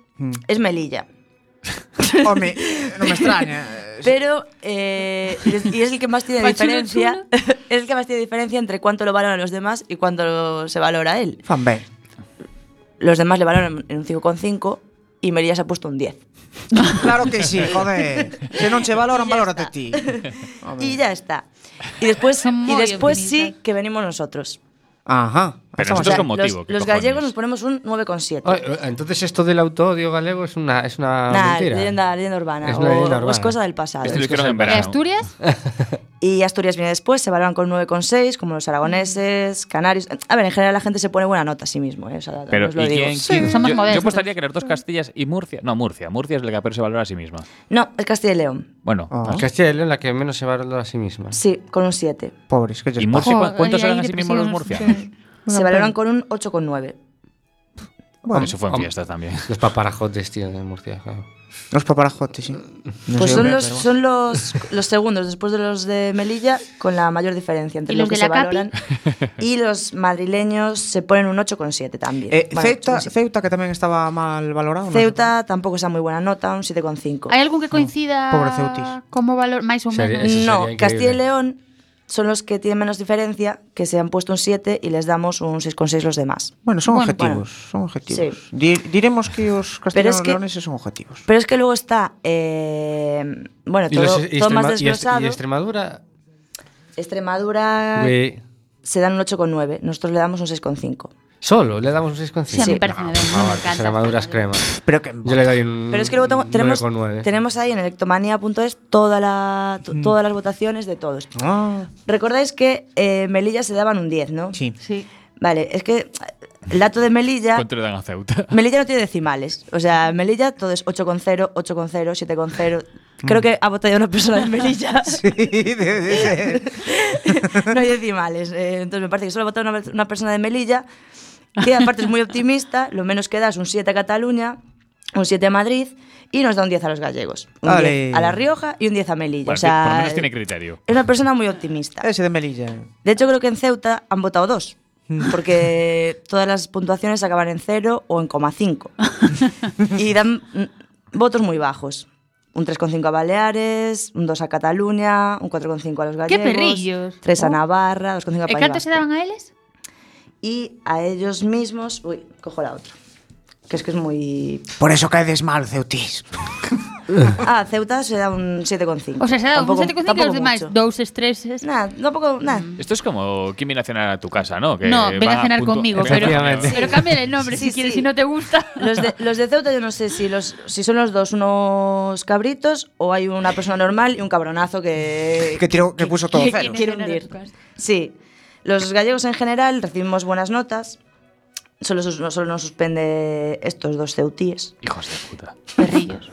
es Melilla. Non me extraña. Pero, eh, y es- el que más tiene diferencia. es el que más tiene diferencia entre cuánto lo valoran los demás y cuánto se valora él. Fan ben. Los demás le valoran en un 5,5 y Melilla se ha puesto un 10. Claro que sí, joder. Se non che valoran, valórate ti. Y ya está. Y después, y después sí que venimos nosotros. Ajá. Pero Estamos nosotros O sea, con motivo. los, ¿qué los cojones? gallegos nos ponemos un 9,7. Ay, eh, Entonces esto del autodio galego es una, es una Nah, mentira. leyenda, leyenda urbana. Es o, una leyenda o es urbana. cosa del pasado. Es cosa hicieron en del ¿Y verano. Asturias? Y Asturias viene después, se valoran con 9,6, como los aragoneses, canarios. A ver, en general la gente se pone buena nota a sí mismo. ¿eh? O sea, Pero, os lo ¿y digo. quién, Sí, quién- somos yo, yo modestos. apostaría que las dos Castillas y Murcia. No, Murcia. Murcia es la que peor se valora a sí misma. No, es Castilla y León. Bueno, Ah. Castilla y León la que menos se valora a sí misma. Sí, con un 7. Pobres, que ¿y lles Murcia cuántos eran a sí mismos los murcianos? Se valoran con un 8,9. Bueno, Eso fue en fiestas también. Los paparajotes, tío, de Murcia. claro. Los paparajotes, sí. No Pues son, los, son los, los segundos después de los de Melilla con la mayor diferencia entre ¿Y lo los que de se la Capi? valoran. Y los madrileños se ponen un 8,7 también. Eh, Bueno, Ceuta, 8,7. Ceuta, que tamén estaba mal valorado. Ceuta tampoco es a muy buena nota, un 7,5. ¿Hay algún que coincida Pobre Ceutis. como valor más o Sería- menos? eso No, sería Castilla y. León son los que tienen menos diferencia, que se han puesto un 7 y les damos un 6,6 los demás. Bueno, son Bueno, objetivos, son objetivos. Sí. Di- diremos que os Pero es que- castellanos-leoneses son objetivos. Pero es que luego está, eh, bueno, todo, los- y todo más Extrema- desglosado. y Extremadura. Extremadura se dan un 8,9, nosotros le damos un 6,5. Solo le damos un 6,5. Sí, a mí me parece No, bien, por no me favor, encanta. Extremadura es crema. Pero que Yo le doy un. Pero es que luego tengo- tenemos, 9,9. tenemos ahí en electomanía.es toda la, to- todas las votaciones de todos. Ah, Recordáis que eh, Melilla se daban un 10, ¿no? sí. Sí. Vale, es que el dato de Melilla... ¿Cuánto le dan a Ceuta? Melilla no tiene decimales. O sea, Melilla todo es 8,0, 8,0, 7,0. Creo que ha votado ya una persona de Melilla. Sí, debe ser. no hay decimales. Eh, entonces me parece que solo ha votado una, una persona de Melilla, que aparte es muy optimista. Lo menos que da es un 7 a Cataluña, un 7 a Madrid y nos da un 10 a los gallegos. Un Ale. 10 a La Rioja y un 10 a Melilla. Bueno, o sea, por lo menos tiene criterio. es una persona muy optimista. Ese de Melilla. De hecho, creo que en Ceuta han votado dos. Porque todas las puntuaciones acaban en 0 o en coma 5. y dan mm, votos muy bajos. Un 3,5 a Baleares, un 2 a Cataluña, un 4,5 a los gallegos. perrillos! 3 a Oh. Navarra, 2,5 a ¿E País canto se daban a eles? Y a ellos mismos... Uy, cojo la otra. Que es que es muy... Por eso caedes mal, Ceutis. Ah, Ceuta se da un 7,5. O sea, se un Tampoco- 7 con 5 e tampoco os demais mucho. dous estreses. Nada, tampoco... Nada. Esto es como quién viene a cenar a tu casa, ¿no? Que No, ven a cenar punto- conmigo, pero, pero cámbiale el nombre Sí, si quieres, sí. si no te gusta. Los de, los de Ceuta yo no sé si, los, si son los dos unos cabritos o hay una persona normal y un cabronazo que... Que tiró- que puso todo que ceros. quiere hundir. Sí. Los gallegos en general recibimos buenas notas. Solo, solo nos suspende estos dos ceutíes. Hijos de puta. Perrillos.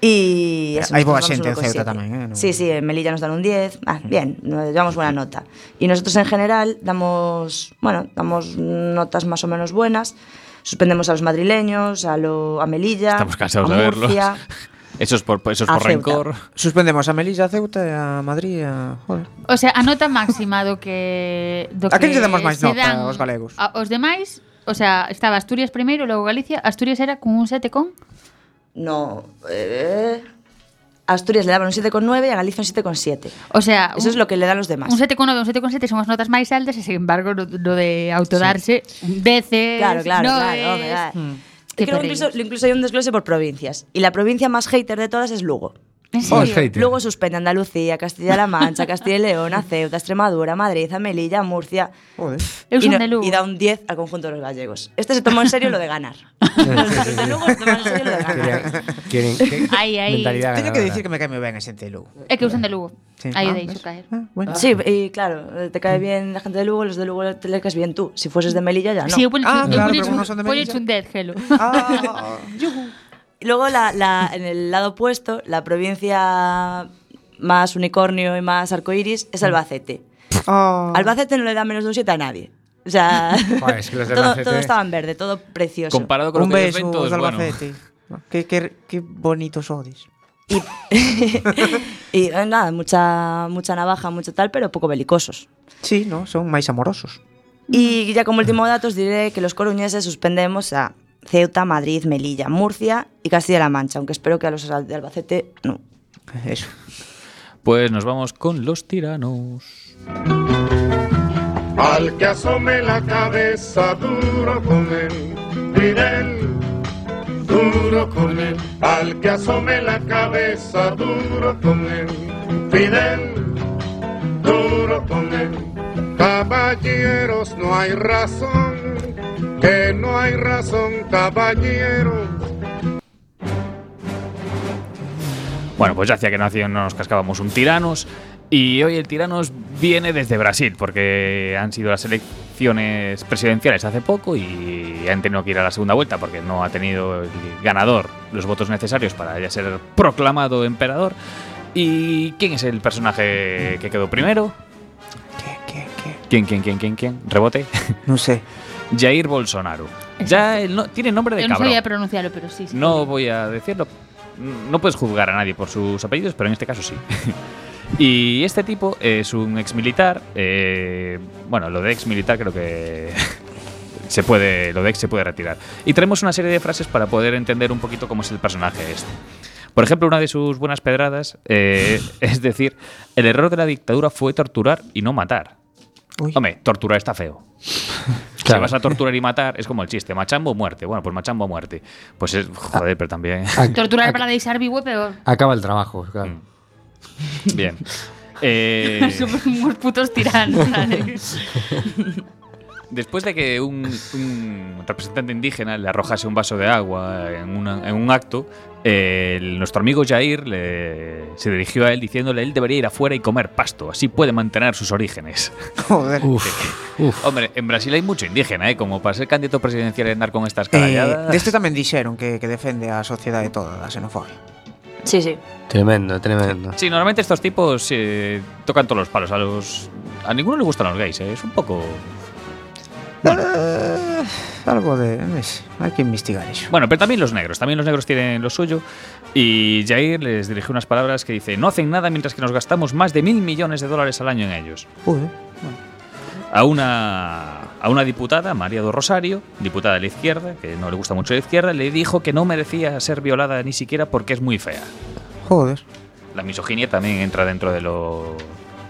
Y eso, Hai boa xente en Ceuta 1,7. tamén, eh, no- Sí, sí, en Melilla nos dan un 10. Ah, bien, nos llevamos buena nota. Y nosotros en general damos, bueno, damos notas más o menos buenas. Suspendemos a los madrileños, a, lo, a Melilla, Estamos cansados a de verlos. Eso es por, eso es por rencor. Suspendemos a Melilla, a Ceuta, a Madrid, a... Joder. O sea, a nota máxima do que... Do a que lle damos máis nota dan, aos galegos? A, os demais, o sea, estaba Asturias primeiro, logo Galicia. Asturias era con un 7 con... No, eh, Asturias le daban un 7,9 y a Galicia un 7,7. O sea, eso un, es lo que le dan los demás. Un 7,9, un 7,7 son as notas máis altas e, sin embargo lo, lo de autodarse sí. veces. Claro, claro, no claro. Es... Hombre, claro. Mm. Creo que incluso, incluso hay un desglose por provincias. Y la provincia más hater de todas es Lugo. ¿En Oh, serio? Luego suspende Andalucía, Castilla-La Mancha, Castilla y León, a Ceuta, Extremadura, Madrid, a Melilla, Murcia. Joder. Y, no- de Lugo. y da un 10 al conjunto de los gallegos. Este se tomó en serio lo de ganar. Los de Lugo se toman en serio lo de ganar. Quieren, aí. mentalidad Teño que dicir que me cae moi ben a xente de Lugo. É que eu son de Lugo. Sí. Aí Ah, o deixo ves? caer. Ah, bueno. Sí, y claro, te cae bien la gente de Lugo, los de Lugo te le caes bien tú. Si fueses de Melilla ya no. Sí, poño Ah, claro, de un 10, gelo. Ah, luego la, la- en el lado opuesto, la provincia más unicornio y más arcoiris es Albacete. ah. Albacete no le da menos de un 7 a nadie. O sea, Joder, es que los de todo, todo estaba en verde, todo precioso. Comparado con Un lo que beso ven, todo es bueno. Albacete. Que, que, que bonitos sodes. Y, y, eh, nada, mucha, mucha navaja, mucho tal, pero poco belicosos. Sí, no, son máis amorosos. Y ya como último dato os diré que los coruñeses suspendemos a Ceuta, Madrid, Melilla, Murcia y Castilla-La Mancha, aunque espero que a los de Albacete no. Eso. Pues nos vamos con los tiranos. Al que asome la cabeza duro con él, Fidel, duro con él. Al que asome la cabeza duro con él, Fidel, duro con él. Caballeros, no hay razón, que no hay razón, caballeros. Bueno, pues ya hacía que no, hacía- no nos cascábamos un tiranos. Y hoy el tiranos viene desde Brasil, porque han sido las elecciones presidenciales hace poco y han tenido que ir a la segunda vuelta porque no ha tenido el ganador los votos necesarios para ya ser proclamado emperador. ¿Y quién es el personaje que quedó primero? ¿Qué, qué, qué? ¿Quién, quién, quién, quién, quién? Rebote. Non sei. Jair Bolsonaro. Ya el no- tiene nombre de Eu non cabrón. sabía pronunciarlo, pero sí. sí No voy a decirlo. No puedes juzgar a nadie por sus apellidos, pero en este caso sí. y este tipo es un ex militar. bueno, lo de ex militar creo que se puede, lo de ex se puede retirar. Y traemos una serie de frases para poder entender un poquito cómo es el personaje este. Por ejemplo, una de sus buenas pedradas eh, es decir, el error de la dictadura fue torturar y no matar. Uy. Hombre, torturar está feo. Si Claro. vas a torturar y matar, es como el chiste, machambo o muerte. Bueno, pues machambo o muerte. Pues es, joder, pero también. Ac- Torturar para deixar vivo peor. Acaba el trabajo, claro. Mm. Bien. Eh, Somos unos putos tiranos. después de que un, un representante indígena le arrojase un vaso de agua en, una- en un acto, eh, el- nuestro amigo Jair le- se dirigió a él diciéndole él debería ir afuera y comer pasto, así puede mantener sus orígenes. Joder. Uf, uf. Hombre, en Brasil hay mucho indígena, ¿eh? Como para ser candidato presidencial y andar con estas Eh, caralladas. deste tamén dixeron que, que defende a sociedade toda da xenofobia. Sí, sí. Tremendo, tremendo. Sí, normalmente estos tipos eh, tocan todos los palos. A los. A ninguno le gustan los gays, ¿eh? Es un poco. Eh, algo de... ves, Hai que investigar eso. Bueno, pero también los negros. También los negros tienen lo suyo. Y Jair les dirigió unas palabras que dice: No hacen nada mientras que nos gastamos más de mil millones de dólares al año en ellos. A una, a una diputada, María do Rosario, diputada de la izquierda, que no le gusta mucho la izquierda, le dijo que no merecía ser violada ni siquiera porque es muy fea. Joder. La misoginia también entra dentro de lo,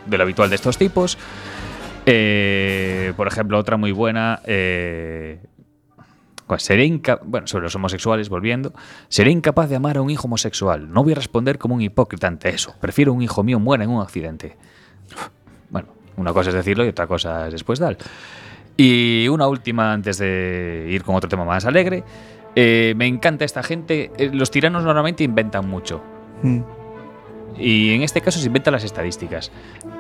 de lo habitual de estos tipos. Eh, por ejemplo, otra muy buena. eh, seré bueno, sobre los homosexuales, volviendo. Seré incapaz de amar a un hijo homosexual. No voy a responder como un hipócrita ante eso. Prefiero un hijo mío muera en un accidente. Bueno, una cosa es decirlo y otra cosa es después dar. Y una última antes de ir con otro tema más alegre. Eh, me encanta esta gente. Los tiranos normalmente inventan mucho. Mm. Y en este caso se inventan las estadísticas.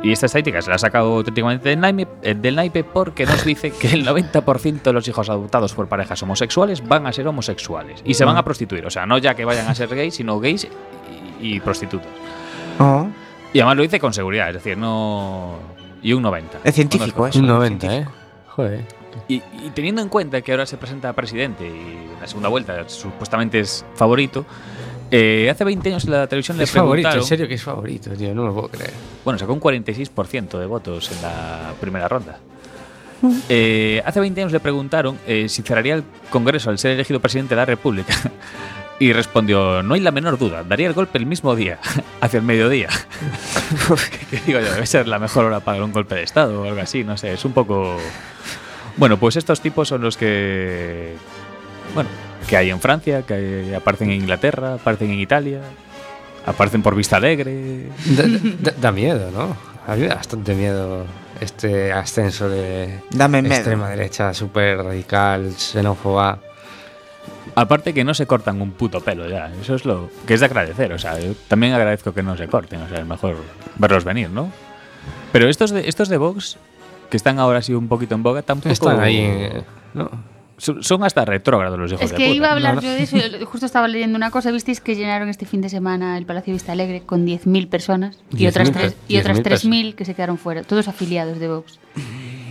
Y estas estadísticas las ha sacado auténticamente del naipe, eh, del naipe porque nos dice que el 90% de los hijos adoptados por parejas homosexuales van a ser homosexuales y se van a prostituir. O sea, no ya que vayan a ser gays, sino gays y, y prostitutas. Oh, Y además lo dice con seguridad, es decir, no. Y un 90. es científico eso. Un es 90, ¿eh? científico. Joder. Y, y teniendo en cuenta que ahora se presenta presidente y en la segunda vuelta supuestamente es favorito, eh, hace 20 años en la televisión le Es favorito, preguntaron. en serio que es favorito, tío, no lo puedo creer. Bueno, sacó un 46% de votos en la primera ronda. Eh, hace 20 años le preguntaron eh, si cerraría el Congreso al ser elegido presidente de la República. Y respondió, no hay la menor duda, daría el golpe el mismo día, hacia el mediodía. que digo yo, debe ser la mejor hora para un golpe de Estado o algo así, no sé, es un poco... Bueno, pues estos tipos son los que... Bueno, que hay en Francia, que aparecen en Inglaterra, aparecen en Italia, aparecen por Vista Alegre. Da, da- da miedo, ¿no? A mí me da bastante miedo este ascenso de Dame miedo. extrema derecha súper radical, xenófoba. Aparte que no se cortan un puto pelo ya, eso es lo que es de agradecer, o sea, yo también agradezco que no se corten, o sea, es mejor verlos venir, ¿no? Pero estos de, estos de Vox, que están ahora así un poquito en boga, tampoco... Están ahí, ¿no? Son, hasta retrógrados los hijos Es de que puta. iba a hablar yo de eso. Justo estaba leyendo una cosa. ¿Visteis que llenaron este fin de semana el Palacio Vista Alegre con 10.000 personas? Y 10.000 otras, per- tres- y otras 10.000 personas. 3.000 que se quedaron fuera. Todos afiliados de Vox.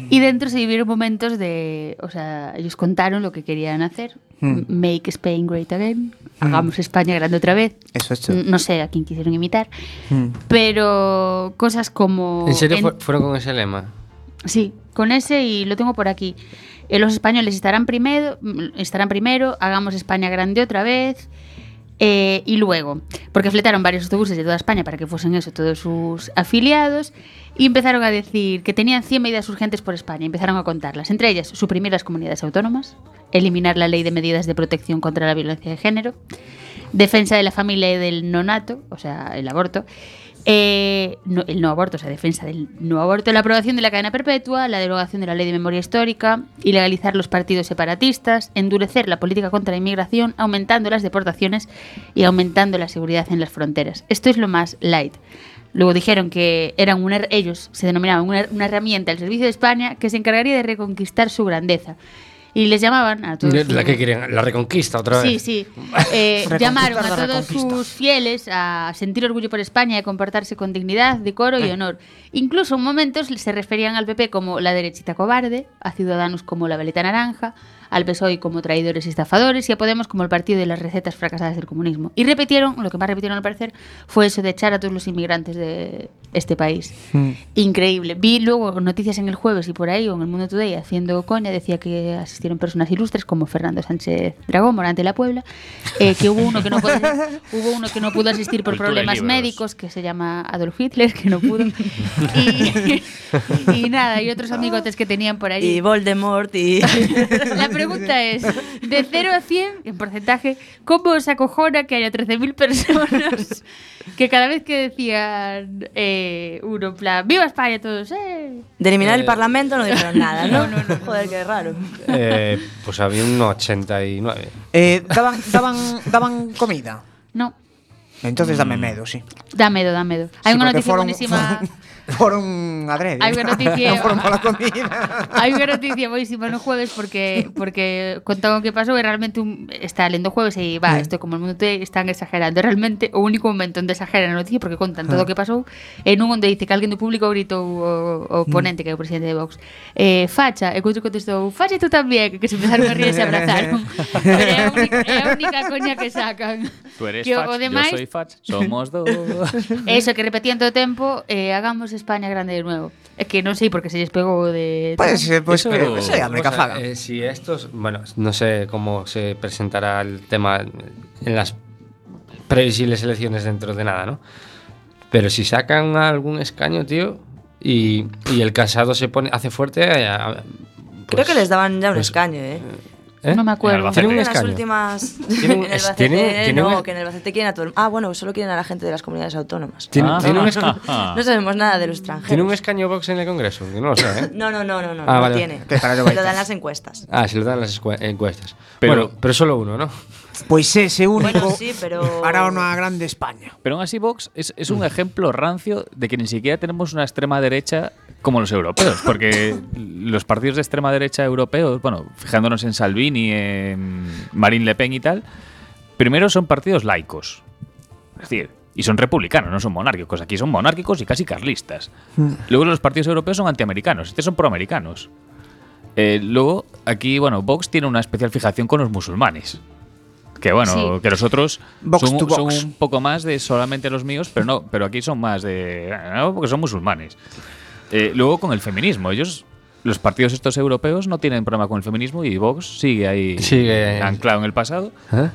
Y dentro se vivieron momentos de... O sea, ellos contaron lo que querían hacer. Mm. Make Spain Great Again. Hagamos España grande otra vez. Eso es N- No sé a quién quisieron imitar. Mm. Pero cosas como... ¿En serio en- fu- fueron con ese lema? Sí, con ese y lo tengo por aquí. Eh, los españoles estarán primero, mm, estarán primero, hagamos España grande otra vez. eh, y luego, porque fletaron varios autobuses de toda España para que fuesen eso todos sus afiliados, y empezaron a decir que tenían 100 medidas urgentes por España, empezaron a contarlas, entre ellas suprimir las comunidades autónomas, eliminar la ley de medidas de protección contra la violencia de género, defensa de la familia y del nonato, o sea, el aborto, eh, el no aborto, o sea, defensa del no aborto, la aprobación de la cadena perpetua, la derogación de la ley de memoria histórica, ilegalizar los partidos separatistas, endurecer la política contra la inmigración, aumentando las deportaciones y aumentando la seguridad en las fronteras. Esto es lo más light. Luego dijeron que eran una, ellos se denominaban una, una herramienta al servicio de España que se encargaría de reconquistar su grandeza. Y les llamaban a todos. La que quieren, la reconquista otra Sí, vez. sí. Eh, Reconquistar llamaron a todos sus fieles a sentir orgullo por España y a comportarse con dignidad, decoro y honor. Incluso en momentos se referían al PP como la derechita cobarde, a Ciudadanos como la veleta naranja, al PSOE como traidores y estafadores y a Podemos como el partido de las recetas fracasadas del comunismo. Y repitieron, lo que más repitieron al parecer, fue eso de echar a todos los inmigrantes de este país. Increíble. Vi luego noticias en el jueves y por ahí, o en el Mundo Today, haciendo coña, decía que asistieron personas ilustres como Fernando Sánchez Dragón, Morante de la Puebla, eh, que hubo uno que no pudo, hubo uno que no pudo asistir por Cultura problemas médicos, que se llama Adolf Hitler, que no pudo. Y, y nada, y otros amigotes que tenían por allí. Y Voldemort y... La pregunta es, de 0 a 100, en porcentaje, ¿cómo os acojona que haya 13.000 personas que cada vez que decían eh, uno, en plan, ¡Viva España todos! ¡Eh! De eliminar Eh, el Parlamento no dijeron nada, ¿no? Joder, qué raro. Eh, pues había un 89. Eh, daban, daban, daban comida. No, Entonces dame medo, sí. da miedo, da miedo. Hay Sí, una noticia fueron- buenísima... Fueron Foron adrede. Hai unha noticia. non foron pola comida. Hai unha noticia boísima no jueves porque porque contaron que pasou e realmente un, está lendo jueves e va, isto como el mundo te están exagerando. Realmente o único momento onde exageran a noticia porque contan todo ah. o que pasou e nun onde dice que alguén do público gritou o, o mm. ponente que é o presidente de Vox. Eh, facha, e outro contestou, facha tú tamén, que se empezaron a rir e se abrazaron. Pero é a única, é a única coña que sacan. Tú eres que, facha, demais, yo soy facha, somos dos. Eso que repetían todo o tempo, eh, hagamos España grande de nuevo é que non sei por que se lles pegou de Pues, eh, pues, Eso- que se llame Cosa, cafaga. eh, si estos, bueno, no sé cómo se presentará el tema en las previsibles elecciones dentro de nada, ¿no? Pero si sacan algún escaño, tío, y, y el casado se pone, hace fuerte, eh, a- Creo pues, que les daban ya un pues, escaño, ¿eh? ¿Eh? No me acuerdo. Tiene un En las escaño. últimas. Tiene un- en Albacete, tiene tiene no, un- que en el Albacete quieren a todo el Ah, bueno, solo quieren a la gente de las comunidades autónomas. Tiene, Ah. tiene un esca- No sabemos nada de los extranjeros. ¿Tiene un escaño Vox en el Congreso? Que no lo sé, ¿eh? No, no, no, no, no, Ah, no vale. tiene. Se lo dan las encuestas. Ah, se lo dan las encuestas. Pero- bueno, pero solo uno, ¿no? Pois ese único Bueno, sí, pero. para unha grande España. Pero aún así Vox es, es un ejemplo rancio de que ni siquiera tenemos una extrema derecha como los europeos, porque los partidos de extrema derecha europeos, bueno, fijándonos en Salvini, en Marine Le Pen y tal, primero son partidos laicos. Es decir, y son republicanos, no son monárquicos. Aquí son monárquicos y casi carlistas. Luego los partidos europeos son antiamericanos, estos son proamericanos. Eh, luego, aquí, bueno, Vox tiene una especial fijación con los musulmanes. Que bueno, Sí. que los otros Vox son, to son un poco más de solamente los míos, pero no, pero aquí son más de. no, porque son musulmanes. Eh, luego con el feminismo, ellos. Los partidos estos europeos no tienen problema con el feminismo y Vox sigue ahí Sigue- anclado en el pasado. ¿Eh?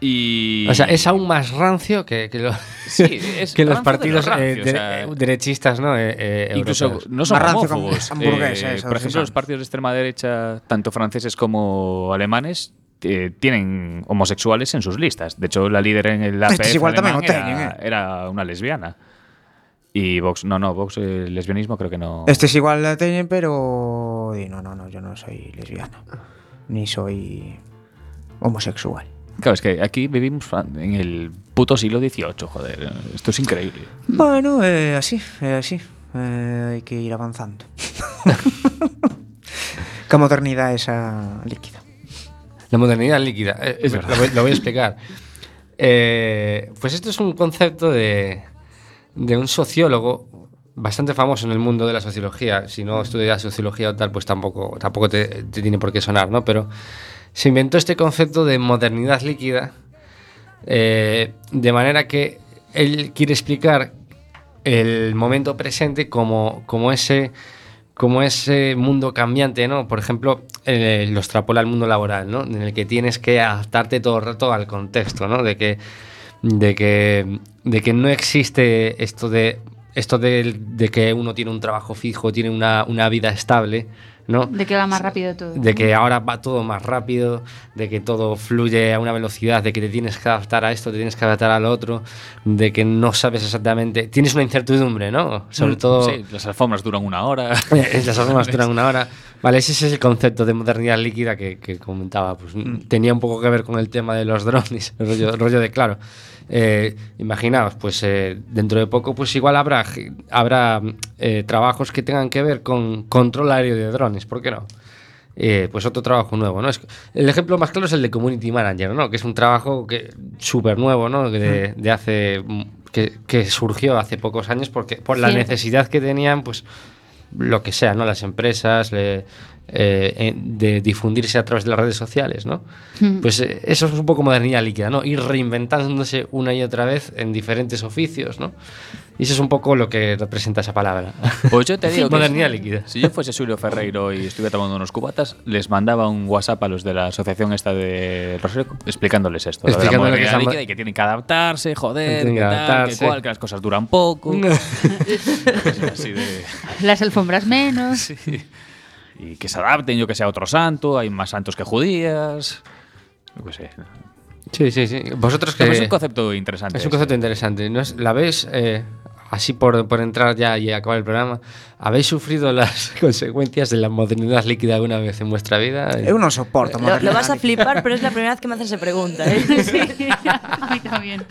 Y. O sea, es aún más rancio que, que, lo- Sí, es que los rancio de partidos lo rancio, eh, o de- sea, eh, derechistas, ¿no? Eh, eh, Incluso no son rancio homófobos. Eh, por ejemplo, los partidos de extrema derecha, tanto franceses como alemanes, eh, tienen homosexuales en sus listas. De hecho, la líder en el Estes APF igual era, eh. era una lesbiana. Y Vox, no, no, Vox, el lesbianismo creo que no. Estes igual la teñen, pero no, no, no, yo no soy lesbiana. Ni soy homosexual. Claro, es que aquí vivimos en el puto siglo XVIII, joder. Esto es increíble. Bueno, é así, así. Eh, hai que ir avanzando. que modernidade esa líquida. La modernidad líquida. eh, Es lo, voy, lo voy a explicar. Eh, pues esto es un concepto de, de un sociólogo bastante famoso en el mundo de la sociología. Si no estudias sociología o tal, pues tampoco, tampoco te, te tiene por qué sonar, ¿no? Pero se inventó este concepto de modernidad líquida eh, de manera que él quiere explicar el momento presente como, como ese como ese mundo cambiante, ¿no? Por ejemplo, eh, lo extrapola al mundo laboral, ¿no? En el que tienes que adaptarte todo el rato al contexto, ¿no? De que, de que, de que no existe esto de esto de, de que uno tiene un trabajo fijo, tiene una, una vida estable, ¿no? De que va más rápido todo. De que ahora va todo más rápido, de que todo fluye a una velocidad, de que te tienes que adaptar a esto, te tienes que adaptar al otro, de que no sabes exactamente. Tienes una incertidumbre, ¿no? Sobre todo. Mm, Sí, las alfombras duran una hora. Las formas duran una hora. Vale, ese es el concepto de modernidad líquida que, que comentaba. Pues, Tenía un poco que ver con el tema de los drones, el rollo, el rollo de claro. Eh, imaginaos, pues eh, dentro de poco, pues igual habrá, habrá eh, trabajos que tengan que ver con control aéreo de drones, ¿por qué no? Eh, pues otro trabajo nuevo, ¿no? Es, el ejemplo más claro es el de Community Manager, ¿no? Que es un trabajo que súper nuevo, ¿no? De, de hace... mm, Que, que surgió hace pocos años porque por la Sí. necesidad que tenían, pues lo que sea, ¿no? Las empresas le- eh, de difundirse a través de las redes sociales, ¿no? Pues eh, eso es un poco modernidad líquida, ¿no? Ir reinventándose una y otra vez en diferentes oficios, ¿no? Y eso es un poco lo que representa esa palabra. Pues yo te digo que modernidad líquida. Si yo fuese Julio Ferreiro y estuviera tomando unos cubatas, les mandaba un WhatsApp a los de la asociación esta de Rosario explicándoles esto, lo de la que modernidad mo- líquida y que tienen que adaptarse, joder, que, que tal, adaptarse. que cual, que las cosas duran poco. Cosas así de- Las alfombras menos. y que se adapten, yo que sea otro santo, hay más santos que judías. Yo qué sé. Sí, sí, sí. Vosotros que... Es un concepto interesante. Es un ese. concepto interesante. ¿no es- ¿La veis, eh, así por, por entrar ya y acabar el programa, ¿habéis sufrido las consecuencias de la modernidad líquida alguna vez en vuestra vida? Eu non soporto Lo, lo vas a flipar, pero es la primera vez que me haces esa pregunta. ¿eh? Sí, a mí también.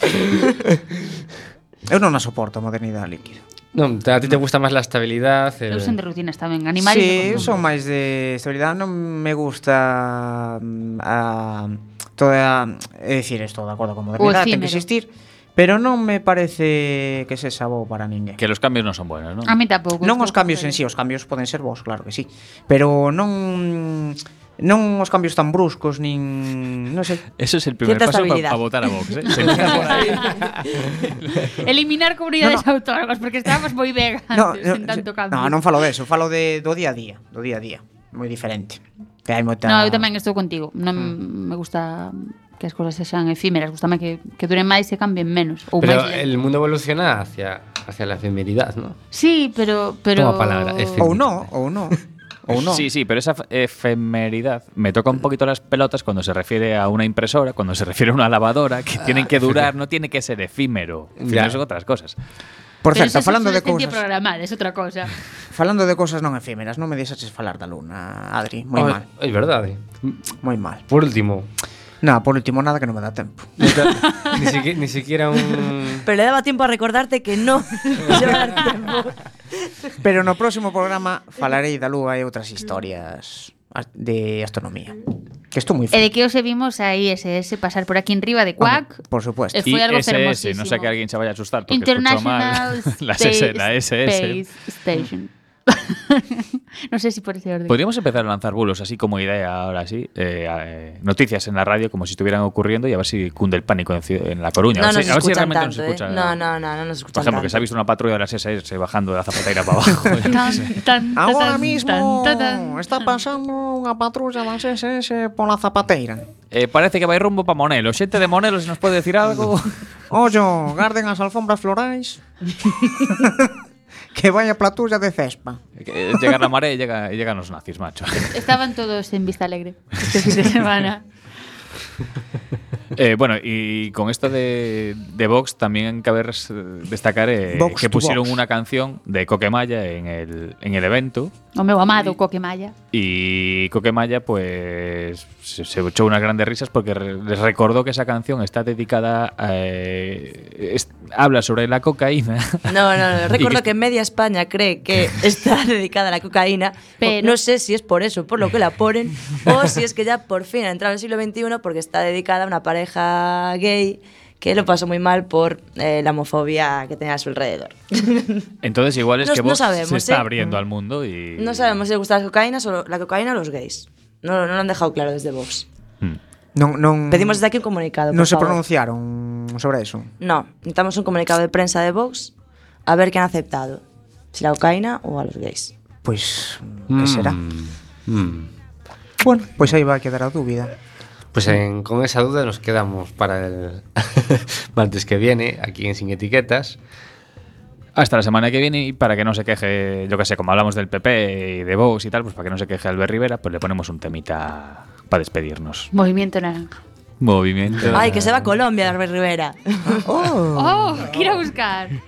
Non a soporto a modernidade líquida. Non, a ti te gusta máis a estabilidade. Eu son de rutinas tamén, animais. Sí, son máis de estabilidade, non me gusta mm, a toda, é dicir, estou de acordo con modernidade, ten que existir, pero non me parece que se bo para ninguén. Que los cambios non son buenos, non? A mí tampouco. Non os cambios en sí, os cambios poden ser vos, claro que sí, pero non mm, non os cambios tan bruscos nin, non sei. Eso es el primer paso para pa votar a Vox, eh. Eliminar comunidades no, no. autónomas porque estábamos moi ben antes, no, no, sen tanto cambio. No, non falo de eso, falo de do día a día, do día a día, moi diferente. Que hai moita No, eu tamén estou contigo. Non mm. me gusta que as cousas sexan efímeras, gustame que, que duren máis e cambien menos. Ou pero máis... el mundo evoluciona hacia hacia la efemeridad, ¿no? Sí, pero pero Toma palabra, ou no, ou no. ¿O no? Sí, sí, pero esa efemeridad me toca un poquito las pelotas cuando se refiere a una impresora, cuando se refiere a una lavadora, que tienen que durar, no tiene que ser efímero. Efímero Ya. son otras cosas. Por Pero certo, falando es de cousas, programada, es outra cosa. falando de cousas non efímeras, non me deixaches falar da luna, Adri, moi mal, É verdade. moi mal. Por último, Nada, por último nada que non me dá tempo. ni, siqui- ni siquiera un... Pero le daba tiempo a recordarte que no lleva tiempo. Pero no próximo programa falarei da lúa e outras historias as- de astronomía. Que estou moi E de que os vimos a ISS pasar por aquí en riba de Quack. Por supuesto. E foi algo ISS, no sé que alguien se vaya a asustar porque escuchó mal. International la, Space, SS, la SS. Space Station. no sé si por ese orden. Podríamos empezar a lanzar bulos así como idea ahora sí, eh, eh, noticias en la radio como si estuvieran ocurriendo y a ver si cunde el pánico en, la Coruña. No a ver nos si, a ver si escuchan realmente tanto, nos. ¿eh? No, no, no, no nos escuchan Por ejemplo, que se ha visto una patrulla de las SS bajando de la zapateira para abajo. Tan, tan, tan, mismo tan, tan, está pasando unha patrulla das SS pola zapateira. Eh, parece que vai rumbo para Monelo. Xente de Monelo, se nos pode decir algo. Ollo, garden as alfombras florais. que vaya platulla de cespa. Que llega la marea y, llega, y llegan los nazis, macho. Estaban todos en Vista Alegre este fin de semana. Eh, bueno, y con esto de, de Vox también cabe destacar eh, que pusieron Vox. una canción de Coquemaya en el, en el evento O meu amado Coquemaya. y Coquemaya pues se, se echó unas grandes risas porque re- les recordó que esa canción está dedicada a... eh, es- habla sobre la cocaína. No, no, no. Recuerdo que- que media España cree que está dedicada a la cocaína. Pero- No sé si es por eso, por lo que la ponen, o si es que ya por fin ha entrado en el siglo XXI porque está dedicada a una pareja gay que lo pasó muy mal por eh, la homofobia que tenía a su alrededor. Entonces igual es No- que no Vox sabemos, se está ¿eh? abriendo al mundo y... No sabemos si le gusta la cocaína, solo la cocaína o los gays. No, no lo han dejado claro desde Vox. Hmm. Non, non, Pedimos desde aquí un comunicado. non por se favor. pronunciaron sobre eso. No, necesitamos un comunicado de prensa de Vox a ver qué han aceptado. Si la cocaína o a los gays. Pois, que será? Mm. Bueno, pois aí vai quedar a dúbida. Pues en- con esa duda nos quedamos para el martes que viene, aquí en Sin Etiquetas. Hasta la semana que viene y para que no se queje, yo que sé, como hablamos del PP y de Vox y tal, pues para que no se queje Albert Rivera, pues le ponemos un temita para despedirnos. Movimiento naranja. Movimiento. Ay, que se va a Colombia, Albert Rivera. Oh, quiero buscar.